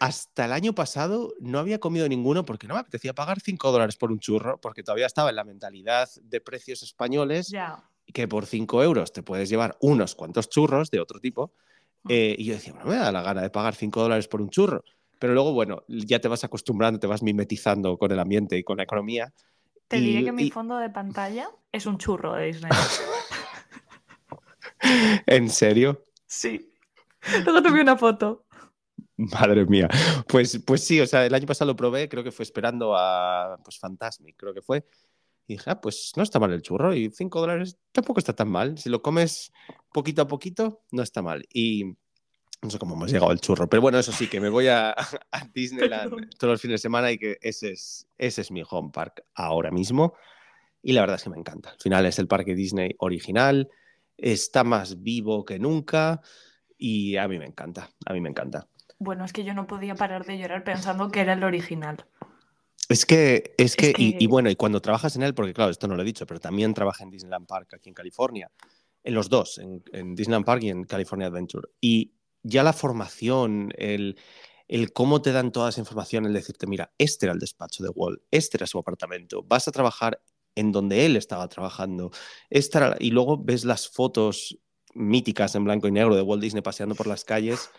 hasta el año pasado no había comido ninguno porque no me apetecía pagar 5 dólares por un churro, porque todavía estaba en la mentalidad de precios españoles Ya. que por 5 euros te puedes llevar unos cuantos churros de otro tipo. Mm. Eh, y yo decía, bueno, me da la gana de pagar 5 dólares por un churro. Pero luego, bueno, ya te vas acostumbrando, te vas mimetizando con el ambiente y con la economía. Te y- diré que mi y- fondo de pantalla <laughs> es un churro de Disney. <laughs> ¿En serio? sí. Luego te vi una foto. Madre mía. Pues, pues sí, o sea, el año pasado lo probé, creo que fue esperando a pues, Fantasmic, creo que fue. Y dije, ah, pues no está mal el churro y 5 dólares tampoco está tan mal. Si lo comes poquito a poquito, no está mal. Y no sé cómo hemos llegado al churro, pero bueno, eso sí, que me voy a, <laughs> Disneyland todos los fines de semana y que ese es, ese es mi home park ahora mismo. Y la verdad es que me encanta. Al final es el parque Disney original, está más vivo que nunca y a mí me encanta, a mí me encanta. Bueno, es que yo no podía parar de llorar pensando que era el original. Es que, es que, Y, bueno, y cuando trabajas en él, porque claro, esto no lo he dicho, pero también trabaja en Disneyland Park aquí en California, en los dos, en, en Disneyland Park y en California Adventure. Y ya la formación, el, cómo te dan toda esa información, el decirte, mira, este era el despacho de Walt, este era su apartamento, vas a trabajar en donde él estaba trabajando. Esta y luego ves las fotos míticas en blanco y negro de Walt Disney paseando por las calles.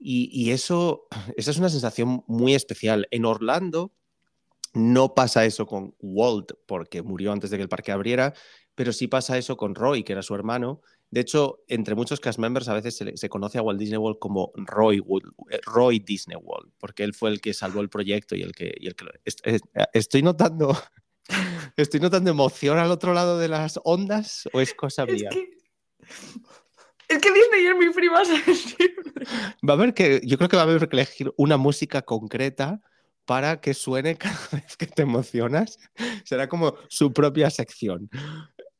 Y, eso, <clears throat> esa es una sensación muy especial. En Orlando no pasa eso con Walt porque murió antes de que el parque abriera, pero sí pasa eso con Roy, que era su hermano, de hecho, entre muchos cast members a veces se, conoce a Walt Disney World como Roy, eh, Roy, Disney World, porque él fue el que salvó el proyecto y el que... el que estoy notando... <laughs> ¿Estoy notando emoción al otro lado de las ondas o es cosa mía? Es que, Disney es mi prima <laughs> Va a haber que, yo creo que va a haber que elegir una música concreta para que suene <laughs> cada vez que te emocionas. Será como su propia sección.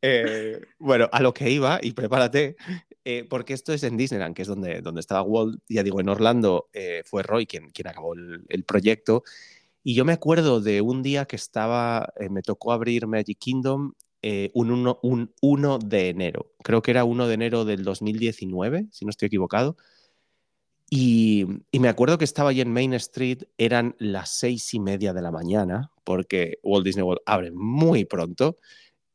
Eh, bueno, a lo que iba, y prepárate, eh, porque esto es en Disneyland, que es donde, donde estaba Walt, ya digo, en Orlando eh, fue Roy quien, quien acabó el, proyecto. Y yo me acuerdo de un día que estaba, me tocó abrir Magic Kingdom un, un 1 de enero. Creo que era 1 de enero del 2019, si no estoy equivocado. Y, y, me acuerdo que estaba allí en Main Street, eran las seis y media de la mañana, porque Walt Disney World abre muy pronto.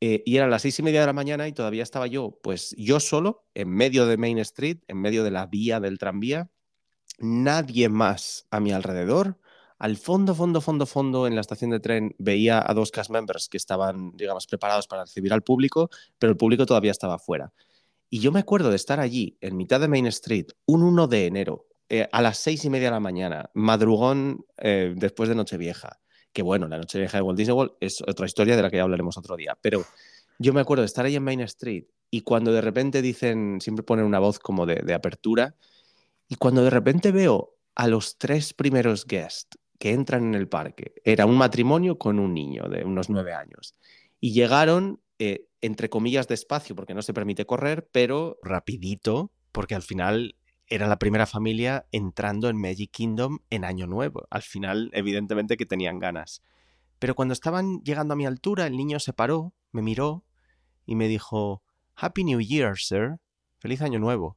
Eh, y eran las seis y media de la mañana y todavía estaba yo, pues yo solo, en medio de Main Street, en medio de la vía del tranvía, nadie más a mi alrededor. Al fondo, fondo, fondo, fondo, en la estación de tren veía a dos cast members que estaban, digamos, preparados para recibir al público, pero el público todavía estaba fuera. Y yo me acuerdo de estar allí, en mitad de Main Street, un 1 de enero, eh, a las seis y media de la mañana, madrugón eh, después de Nochevieja, que bueno, la noche vieja de Walt Disney World es otra historia de la que ya hablaremos otro día, pero yo me acuerdo de estar ahí en Main Street y cuando de repente dicen, siempre ponen una voz como de, apertura, y cuando de repente veo a los tres primeros guests que entran en el parque, era un matrimonio con un niño de unos nueve años, y llegaron, eh, entre comillas, despacio, porque no se permite correr, pero rapidito, porque al final era la primera familia entrando en Magic Kingdom en Año Nuevo. Al final, evidentemente que tenían ganas. Pero cuando estaban llegando a mi altura, el niño se paró, me miró y me dijo, Happy New Year, sir. Feliz Año Nuevo.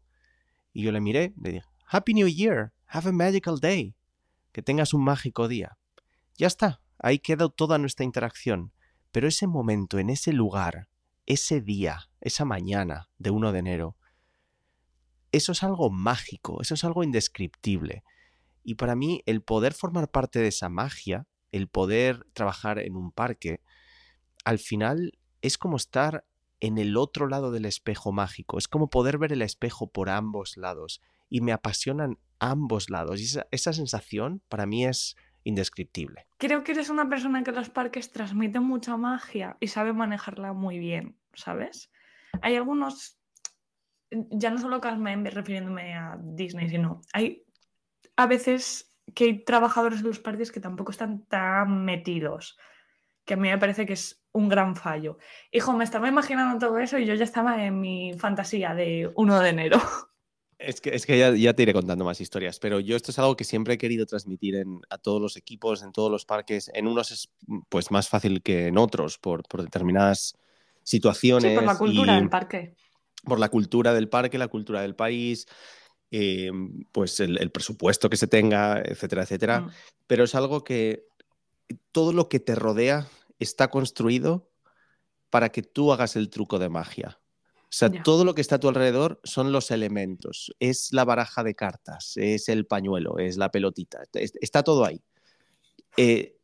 Y yo le miré, le dije, Happy New Year. Have a magical day. Que tengas un mágico día. Ya está, ahí quedó toda nuestra interacción. Pero ese momento, en ese lugar, ese día, esa mañana de 1 de enero, eso es algo mágico, eso es algo indescriptible. Y para mí el poder formar parte de esa magia, el poder trabajar en un parque, al final es como estar en el otro lado del espejo mágico, es como poder ver el espejo por ambos lados y me apasionan ambos lados y esa, esa sensación para mí es indescriptible. Creo que eres una persona que los parques transmiten mucha magia y sabe manejarla muy bien, ¿sabes? Hay algunos ya no solo Casmen refiriéndome a Disney, sino hay a veces que hay trabajadores de los parques que tampoco están tan metidos, que a mí me parece que es un gran fallo. Hijo, me estaba imaginando todo eso y yo ya estaba en mi fantasía de 1 de enero. Es que, es que ya, te iré contando más historias, pero yo esto es algo que siempre he querido transmitir en, a todos los equipos, en todos los parques. En unos es pues, más fácil que en otros por, determinadas situaciones. Sí, por la cultura del parque por la cultura del parque, la cultura del país, eh, pues el, presupuesto que se tenga, etcétera, etcétera. Mm. Pero es algo que todo lo que te rodea está construido para que tú hagas el truco de magia. O sea, todo lo que está a tu alrededor son los elementos. Es la baraja de cartas, es el pañuelo, es la pelotita. Está todo ahí. Eh,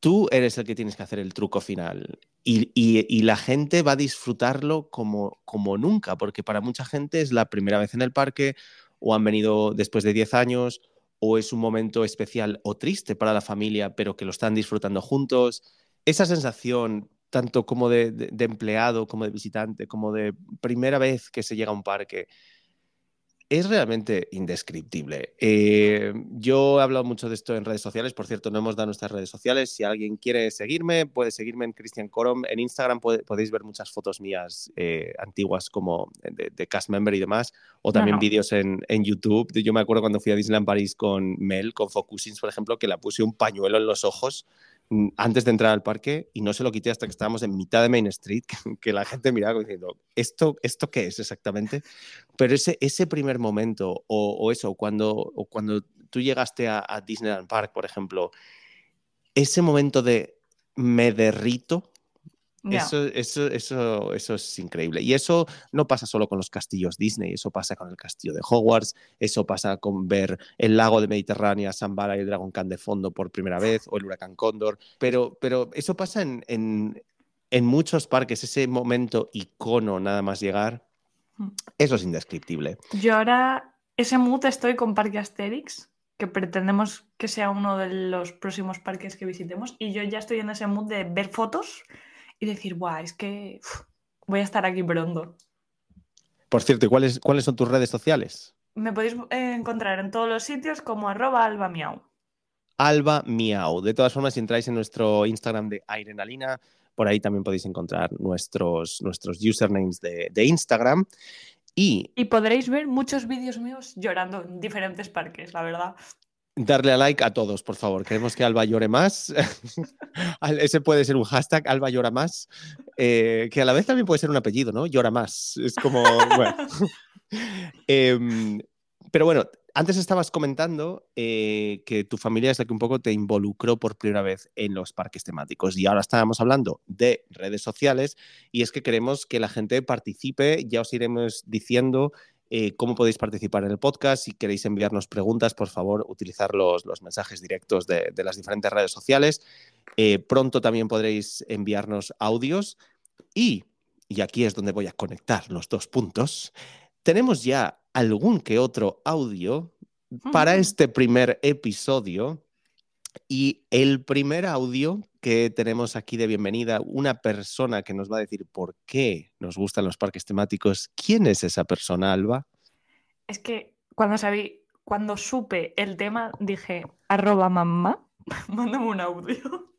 tú eres el que tienes que hacer el truco final. Y, la gente va a disfrutarlo como, nunca, porque para mucha gente es la primera vez en el parque, o han venido después de 10 años, o es un momento especial o triste para la familia, pero que lo están disfrutando juntos. Esa sensación tanto como de, empleado, como de visitante, como de primera vez que se llega a un parque, es realmente indescriptible. Eh, yo he hablado mucho de esto en redes sociales, por cierto, no hemos dado nuestras redes sociales. Si alguien quiere seguirme, puede seguirme en Christian Corom. En Instagram podéis ver muchas fotos mías eh, antiguas como de, cast member y demás, o también vídeos en, en, YouTube. Yo me acuerdo cuando fui a Disneyland París con Mel, con Focusins, por ejemplo, que la puse un pañuelo en los ojos antes de entrar al parque y no se lo quité hasta que estábamos en mitad de Main Street, <laughs> que, la gente miraba diciendo, ¿esto, ¿esto qué es exactamente? Pero ese, ese primer momento o, eso, cuando, o cuando tú llegaste a, a Disneyland Park, por ejemplo, ese momento de me derrito eso, eso, eso, eso es increíble. Y eso no pasa solo con los castillos Disney, eso pasa con el castillo de Hogwarts, eso pasa con ver el lago de Mediterránea, Zambala y el Dragon Khan de fondo por primera vez, o el huracán Cóndor, pero, pero eso pasa en, en, en muchos parques, ese momento icono nada más llegar, mm. eso es indescriptible. Yo ahora, ese mood estoy con Parque Asterix, que pretendemos que sea uno de los próximos parques que visitemos, y yo ya estoy en ese mood de ver fotos y decir, guau, es que voy a estar aquí pronto. Por cierto, ¿cuáles, ¿cuáles son tus redes sociales? Me podéis eh, encontrar en todos los sitios como arroba alba miau. Alba miau. De todas formas, si entráis en nuestro Instagram de Airenalina, por ahí también podéis encontrar nuestros, nuestros usernames de, de Instagram. Y, y, podréis ver muchos vídeos míos llorando en diferentes parques, la verdad. Darle a like a todos, por favor. Queremos que Alba llore más. <laughs> Ese puede ser un hashtag, Alba llora más. Eh, que a la vez también puede ser un apellido, ¿no? Llora más. Es como. Bueno. <laughs> Em, pero bueno, antes estabas comentando eh, que tu familia es la que un poco te involucró por primera vez en los parques temáticos. Y ahora estábamos hablando de redes sociales y es que queremos que la gente participe. Ya os iremos diciendo eh, cómo podéis participar en el podcast. Si queréis enviarnos preguntas, por favor, utilizar los, mensajes directos de, las diferentes redes sociales. Eh, pronto también podréis enviarnos audios. Y, y aquí es donde voy a conectar los dos puntos, tenemos ya algún que otro audio para este primer episodio. Y el primer audio que tenemos aquí de bienvenida, una persona que nos va a decir por qué nos gustan los parques temáticos. ¿Quién es esa persona, Alba? Es que cuando sabí, cuando supe el tema, dije, arroba mamá, <laughs> mándame un audio.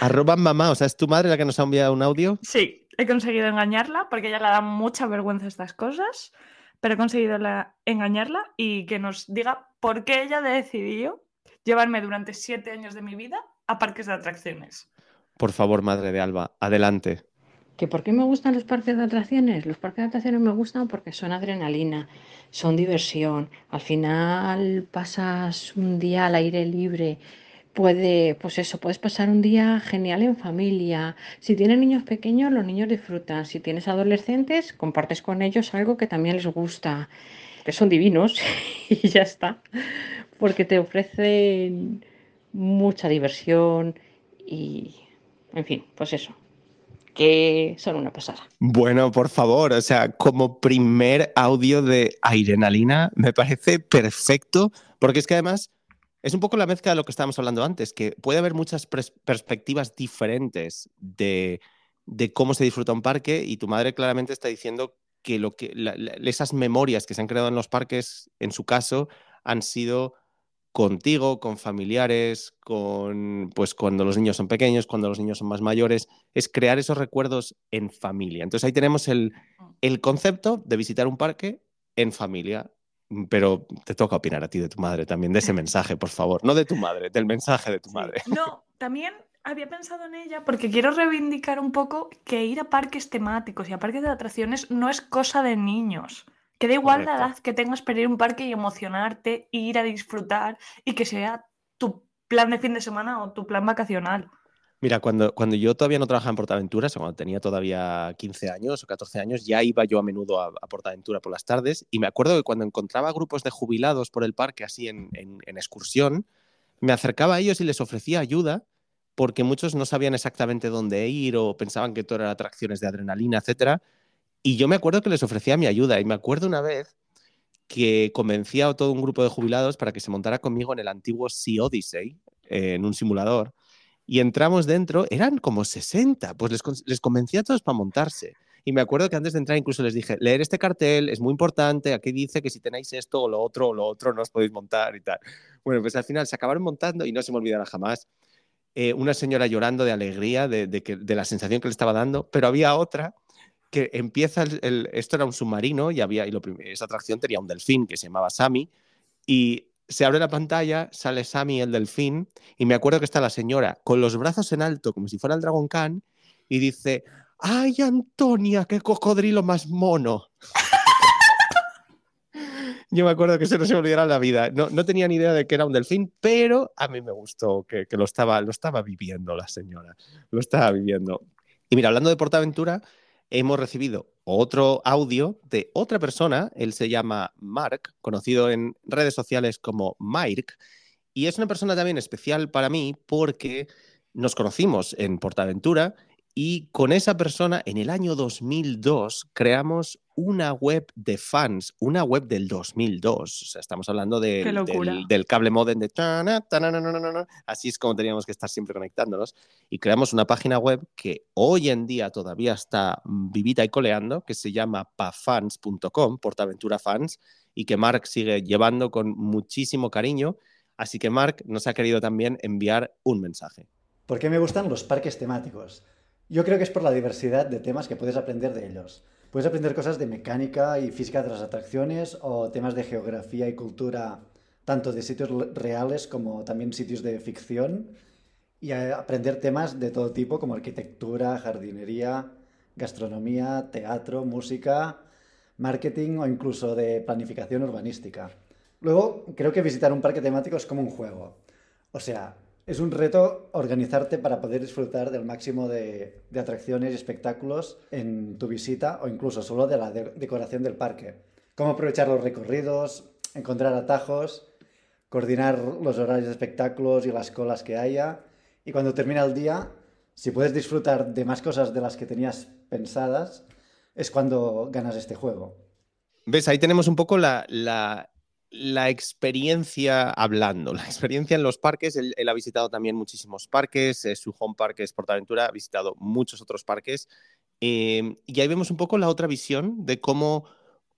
Arroba mamá, o sea, ¿es tu madre la que nos ha enviado un audio? Sí, he conseguido engañarla porque ella le da mucha vergüenza estas cosas, pero he conseguido engañarla y que nos diga por qué ella decidió llevarme durante siete años de mi vida a parques de atracciones. Por favor, madre de Alba, adelante. ¿Que ¿Por qué me gustan los parques de atracciones? Los parques de atracciones me gustan porque son adrenalina, son diversión. Al final pasas un día al aire libre. Puede, pues eso, puedes pasar un día genial en familia. Si tienes niños pequeños, los niños disfrutan. Si tienes adolescentes, compartes con ellos algo que también les gusta. Que son divinos <laughs> y ya está. Porque te ofrecen mucha diversión y, en fin, pues eso, que son una pasada. Bueno, por favor, o sea, como primer audio de Airenalina me parece perfecto, porque es que además es un poco la mezcla de lo que estábamos hablando antes, que puede haber muchas perspectivas diferentes de, de, cómo se disfruta un parque y tu madre claramente está diciendo que, lo que esas memorias que se han creado en los parques, en su caso, han sido contigo, con familiares, con pues cuando los niños son pequeños, cuando los niños son más mayores, es crear esos recuerdos en familia. Entonces ahí tenemos el, mm. concepto de visitar un parque en familia. Pero te toca opinar a ti de tu madre también, de ese mensaje, por favor. No de tu madre, del mensaje de tu madre. <laughs> No, también había pensado en ella porque quiero reivindicar un poco que ir a parques temáticos y a parques de atracciones no es cosa de niños. Que da igual la edad que tengas para ir a un parque y emocionarte, ir a disfrutar y que sea tu plan de fin de semana o tu plan vacacional. Mira, cuando, cuando yo todavía no trabajaba en Portaventuras, cuando tenía todavía 15 años o 14 años, ya iba yo a menudo a, Portaventura por las tardes y me acuerdo que cuando encontraba grupos de jubilados por el parque así en, en excursión, me acercaba a ellos y les ofrecía ayuda porque muchos no sabían exactamente dónde ir o pensaban que todo eran atracciones de adrenalina, etcétera. Y yo me acuerdo que les ofrecía mi ayuda y me acuerdo una vez que convencía a todo un grupo de jubilados para que se montara conmigo en el antiguo Sea Odyssey, en un simulador. Y entramos dentro, eran como 60, pues les, les convencí a todos para montarse. Y me acuerdo que antes de entrar incluso les dije, leer este cartel es muy importante, aquí dice que si tenéis esto o lo otro o lo otro no os podéis montar y tal. Bueno, pues al final se acabaron montando y no se me olvidará jamás. Eh, una señora llorando de alegría de, que, de la sensación que le estaba dando, pero había otra que empieza, el, el, esto era un submarino y, había, y lo, esa atracción tenía un delfín que se llamaba Sammy y se abre la pantalla, sale Sammy el delfín y me acuerdo que está la señora con los brazos en alto como si fuera el Dragon Khan y dice, ¡ay Antonia, qué cocodrilo más mono! <laughs> Yo me acuerdo que se me olvidará la vida. No, no, tenía ni idea de que era un delfín, pero a mí me gustó que, que lo, estaba, lo estaba viviendo la señora. Lo estaba viviendo. Y mira, hablando de Portaventura, hemos recibido otro audio de otra persona, él se llama Mark, conocido en redes sociales como Mike, y es una persona también especial para mí porque nos conocimos en Portaventura y con esa persona en el año 2002 creamos una web de fans, una web del 2002. O sea, estamos hablando de, del, del, cable modem de... Tana, tana, tana, así es como teníamos que estar siempre conectándonos. Y creamos una página web que hoy en día todavía está vivita y coleando, que se llama pafans.com, Portaventura Fans, y que Mark sigue llevando con muchísimo cariño. Así que Mark nos ha querido también enviar un mensaje. ¿Por qué me gustan los parques temáticos? Yo creo que es por la diversidad de temas que puedes aprender de ellos. Puedes aprender cosas de mecánica y física de las atracciones o temas de geografía y cultura, tanto de sitios reales como también sitios de ficción, y aprender temas de todo tipo como arquitectura, jardinería, gastronomía, teatro, música, marketing o incluso de planificación urbanística. Luego, creo que visitar un parque temático es como un juego. O sea, es un reto organizarte para poder disfrutar del máximo de, atracciones y espectáculos en tu visita o incluso solo de la de decoración del parque. Cómo aprovechar los recorridos, encontrar atajos, coordinar los horarios de espectáculos y las colas que haya. Y cuando termina el día, si puedes disfrutar de más cosas de las que tenías pensadas, es cuando ganas este juego. ¿Ves? Ahí tenemos un poco la la experiencia hablando, la experiencia en los parques. Él, ha visitado también muchísimos parques, eh, su home park es Portaventura, ha visitado muchos otros parques. Eh, y ahí vemos un poco la otra visión de cómo,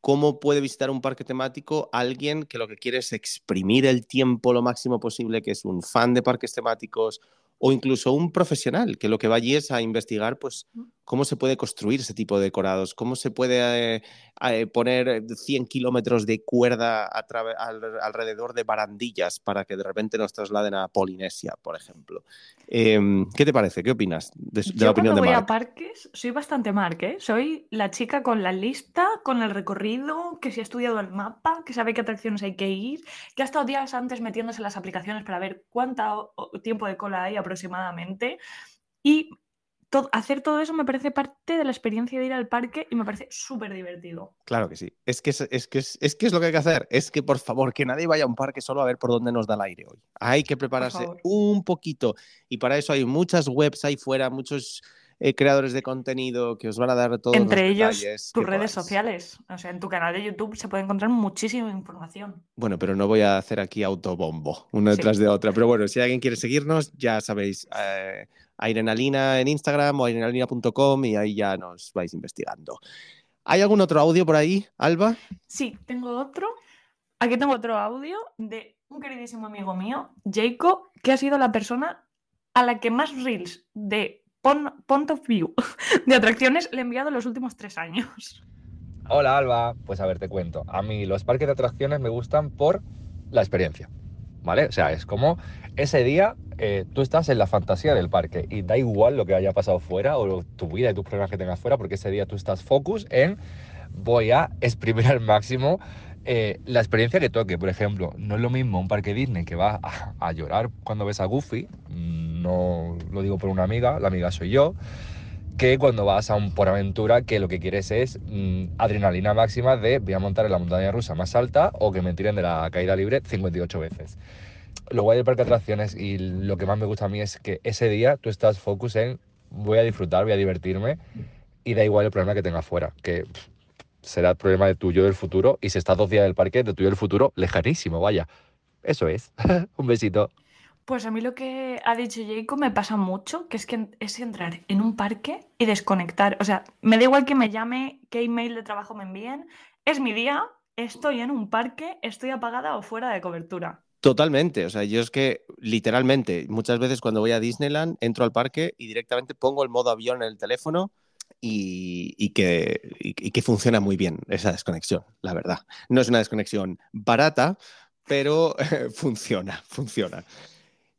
cómo puede visitar un parque temático alguien que lo que quiere es exprimir el tiempo lo máximo posible, que es un fan de parques temáticos o incluso un profesional que lo que va allí es a investigar pues cómo se puede construir ese tipo de decorados, cómo se puede eh, eh, poner 100 kilómetros de cuerda al alrededor de barandillas para que de repente nos trasladen a Polinesia, por ejemplo. Eh, ¿Qué te parece? ¿Qué opinas de, de Yo la opinión de voy Mark? a parques soy bastante Mark, ¿eh? Soy la chica con la lista, con el recorrido, que se ha estudiado el mapa, que sabe qué atracciones hay que ir, que ha estado días antes metiéndose en las aplicaciones para ver cuánto tiempo de cola hay aproximadamente. Y todo, hacer todo eso me parece parte de la experiencia de ir al parque y me parece súper divertido. Claro que sí. Es que es, es que es, es que es lo que hay que hacer. Es que, por favor, que nadie vaya a un parque solo a ver por dónde nos da el aire hoy. Hay que prepararse un poquito. Y para eso hay muchas webs ahí fuera, muchos eh, creadores de contenido que os van a dar todos Entre los ellos, detalles tus redes podáis. sociales. O sea, en tu canal de YouTube se puede encontrar muchísima información. Bueno, pero no voy a hacer aquí autobombo, una Sí. detrás de otra. Pero bueno, si alguien quiere seguirnos, ya sabéis, eh, Airenalina en Instagram o airenalina.com y ahí ya nos vais investigando. ¿Hay algún otro audio por ahí, Alba? Sí, tengo otro. Aquí tengo otro audio de un queridísimo amigo mío, Jacob, que ha sido la persona a la que más reels de pon- point of view <laughs> de atracciones le he enviado en los últimos tres años. Hola Alba, pues a ver, te cuento. A mí los parques de atracciones me gustan por la experiencia, ¿vale? O sea, es como ese día eh, tú estás en la fantasía del parque y da igual lo que haya pasado fuera o tu vida y tus problemas que tengas fuera, porque ese día tú estás focus en voy a exprimir al máximo eh, la experiencia que toque. Por ejemplo, no es lo mismo un parque Disney que va a, llorar cuando ves a Goofy, no lo digo por una amiga, la amiga soy yo, que cuando vas a un por aventura que lo que quieres es mm, adrenalina máxima de voy a montar en la montaña rusa más alta o que me tiren de la caída libre 58 veces. Lo guay del parque de atracciones y lo que más me gusta a mí es que ese día tú estás focus en voy a disfrutar, voy a divertirme y da igual el problema que tenga fuera, que pff, será el problema de tuyo del futuro y si estás dos días del parque, de tuyo del futuro lejanísimo, vaya. Eso es. <laughs> Un besito. Pues a mí lo que ha dicho Jacob me pasa mucho, que es que es entrar en un parque y desconectar. O sea, me da igual que me llame, qué email de trabajo me envíen. Es mi día, estoy en un parque, estoy apagada o fuera de cobertura. Totalmente, o sea, yo es que literalmente muchas veces cuando voy a Disneyland entro al parque y directamente pongo el modo avión en el teléfono y, que, funciona muy bien esa desconexión, la verdad. No es una desconexión barata, pero <laughs> funciona, funciona.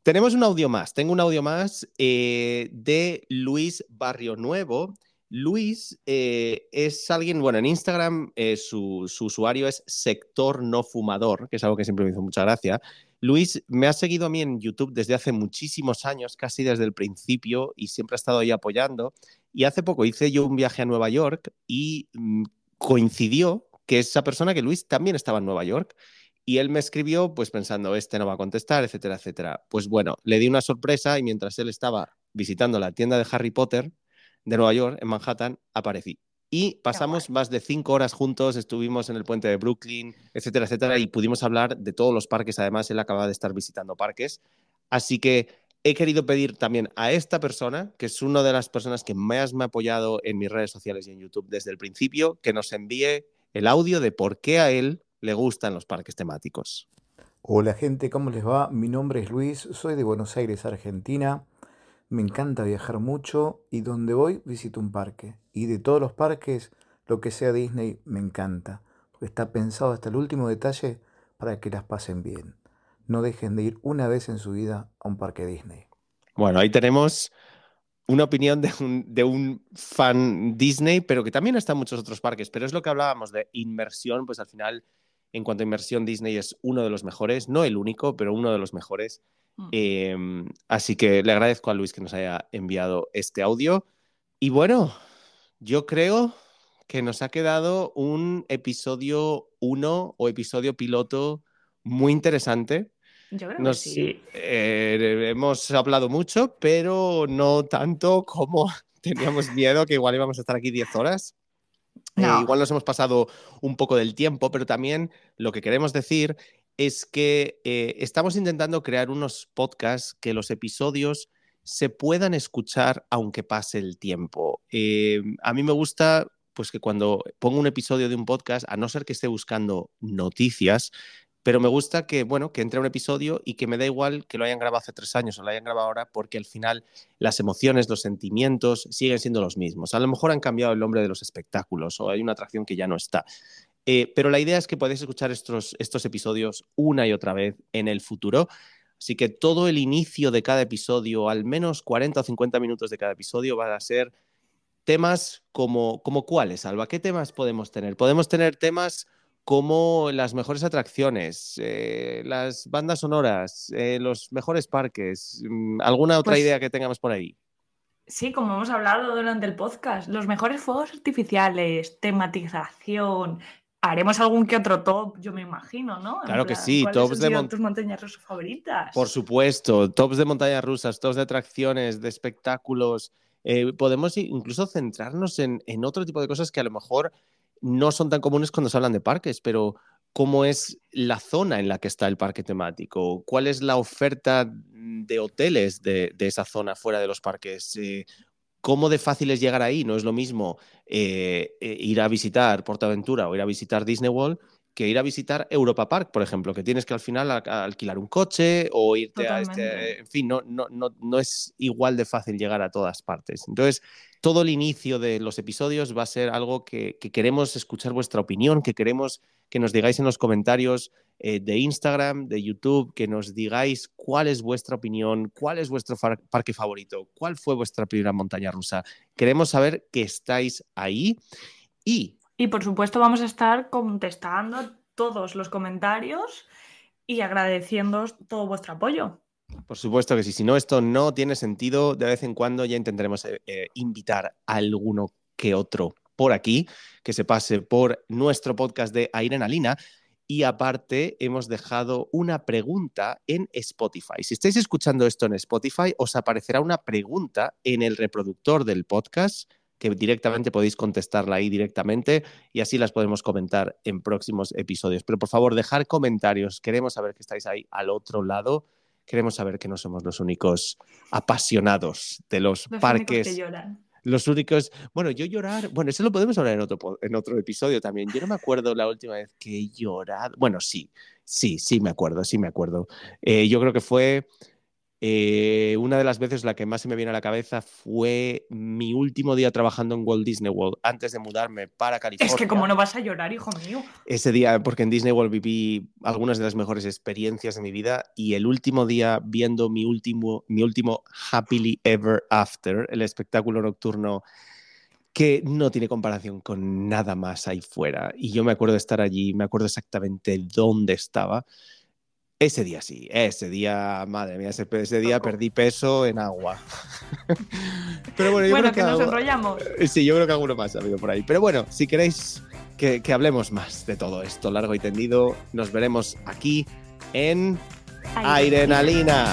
Tenemos un audio más, tengo un audio más eh, de Luis Barrio Nuevo. Luis eh, es alguien, bueno, en Instagram eh, su, usuario es sector no fumador, que es algo que siempre me hizo mucha gracia. Luis me ha seguido a mí en YouTube desde hace muchísimos años, casi desde el principio, y siempre ha estado ahí apoyando. Y hace poco hice yo un viaje a Nueva York y mm, coincidió que esa persona, que Luis, también estaba en Nueva York. Y él me escribió, pues pensando, este no va a contestar, etcétera, etcétera. Pues bueno, le di una sorpresa y mientras él estaba visitando la tienda de Harry Potter de Nueva York, en Manhattan, aparecí. Y pasamos más de cinco horas juntos, estuvimos en el puente de Brooklyn, etcétera, etcétera, y pudimos hablar de todos los parques. Además, él acaba de estar visitando parques. Así que he querido pedir también a esta persona, que es una de las personas que más me ha apoyado en mis redes sociales y en YouTube desde el principio, que nos envíe el audio de por qué a él le gustan los parques temáticos. Hola gente, ¿cómo les va? Mi nombre es Luis, soy de Buenos Aires, Argentina. Me encanta viajar mucho y donde voy visito un parque. Y de todos los parques, lo que sea Disney me encanta. Está pensado hasta el último detalle para que las pasen bien. No dejen de ir una vez en su vida a un parque Disney. Bueno, ahí tenemos una opinión de un, de un, fan Disney, pero que también está en muchos otros parques. Pero es lo que hablábamos de inmersión, pues al final en cuanto a inversión, Disney es uno de los mejores, no el único, pero uno de los mejores. Mm. Em, así que le agradezco a Luis que nos haya enviado este audio. Y bueno, yo creo que nos ha quedado un episodio 1 o episodio piloto muy interesante. Yo creo que sí. Eh, hemos hablado mucho, pero no tanto como <laughs> teníamos miedo, que igual íbamos a estar aquí 10 horas. Eh, igual nos hemos pasado un poco del tiempo, pero también lo que queremos decir es que eh, estamos intentando crear unos podcasts que los episodios se puedan escuchar aunque pase el tiempo. Eh, a mí me gusta pues que cuando pongo un episodio de un podcast, a no ser que esté buscando noticias, pero me gusta que, bueno, que entre un episodio y que me da igual que lo hayan grabado hace tres años o lo hayan grabado ahora, porque al final las emociones, los sentimientos siguen siendo los mismos. A lo mejor han cambiado el nombre de los espectáculos o hay una atracción que ya no está. Eh, pero la idea es que podéis escuchar estos, estos episodios una y otra vez en el futuro. Así que todo el inicio de cada episodio, al menos 40 o 50 minutos de cada episodio, van a ser temas como, como cuáles, Alba. ¿Qué temas podemos tener? Podemos tener temas como las mejores atracciones, eh, las bandas sonoras, eh, los mejores parques. Mm, ¿Alguna otra pues idea que tengamos por ahí? Sí, como hemos hablado durante el podcast, los mejores fuegos artificiales, tematización. Haremos algún que otro top, yo me imagino, ¿no? claro que sí, tops de tus montañas rusas favoritas. Por supuesto, tops de montañas rusas, tops de atracciones, de espectáculos. Eh, podemos incluso centrarnos en, en otro tipo de cosas que a lo mejor no son tan comunes cuando se hablan de parques, pero cómo es la zona en la que está el parque temático, cuál es la oferta de hoteles de, esa zona fuera de los parques, eh, cómo de fácil es llegar ahí. No es lo mismo eh, eh, ir a visitar Portaventura o ir a visitar Disney World que ir a visitar Europa Park, por ejemplo, que tienes que al final alquilar un coche o irte a este. En fin, no, no, no, no es igual de fácil llegar a todas partes. Entonces, todo el inicio de los episodios va a ser algo que, queremos escuchar vuestra opinión, que queremos que nos digáis en los comentarios eh, de Instagram, de YouTube, que nos digáis cuál es vuestra opinión, cuál es vuestro parque favorito, cuál fue vuestra primera montaña rusa. Queremos saber que estáis ahí y... Y por supuesto vamos a estar contestando todos los comentarios y agradeciendo todo vuestro apoyo. Por supuesto que sí, si no, esto no tiene sentido. De vez en cuando ya intentaremos eh, eh, invitar a alguno que otro por aquí, que se pase por nuestro podcast de Lina. Y aparte, hemos dejado una pregunta en Spotify. Si estáis escuchando esto en Spotify, os aparecerá una pregunta en el reproductor del podcast que directamente podéis contestarla ahí directamente y así las podemos comentar en próximos episodios. Pero por favor, dejar comentarios. Queremos saber que estáis ahí al otro lado queremos saber que no somos los únicos apasionados de los, Los parques. únicos que lloran. Los únicos. Bueno, yo llorar. Bueno, eso lo podemos hablar en otro, en otro episodio también. Yo no me acuerdo la última vez que he llorado. Bueno, sí, sí, sí me acuerdo, sí me acuerdo. Eh, yo creo que fue. Eh, una de las veces la que más se me viene a la cabeza fue mi último día trabajando en Walt Disney World antes de mudarme para California. Es que como no vas a llorar, hijo mío. Ese día, porque en Disney World viví algunas de las mejores experiencias de mi vida y el último día viendo mi último, mi último Happily Ever After, el espectáculo nocturno que no tiene comparación con nada más ahí fuera. Y yo me acuerdo de estar allí, me acuerdo exactamente dónde estaba. Ese día sí, ese día, madre mía, ese, ese día perdí peso en agua. <laughs> Pero bueno, yo Bueno, creo que nos hago- enrollamos. Sí, yo creo que alguno más ha habido por ahí. Pero bueno, si queréis que, que hablemos más de todo esto largo y tendido, nos veremos aquí en Airenalina.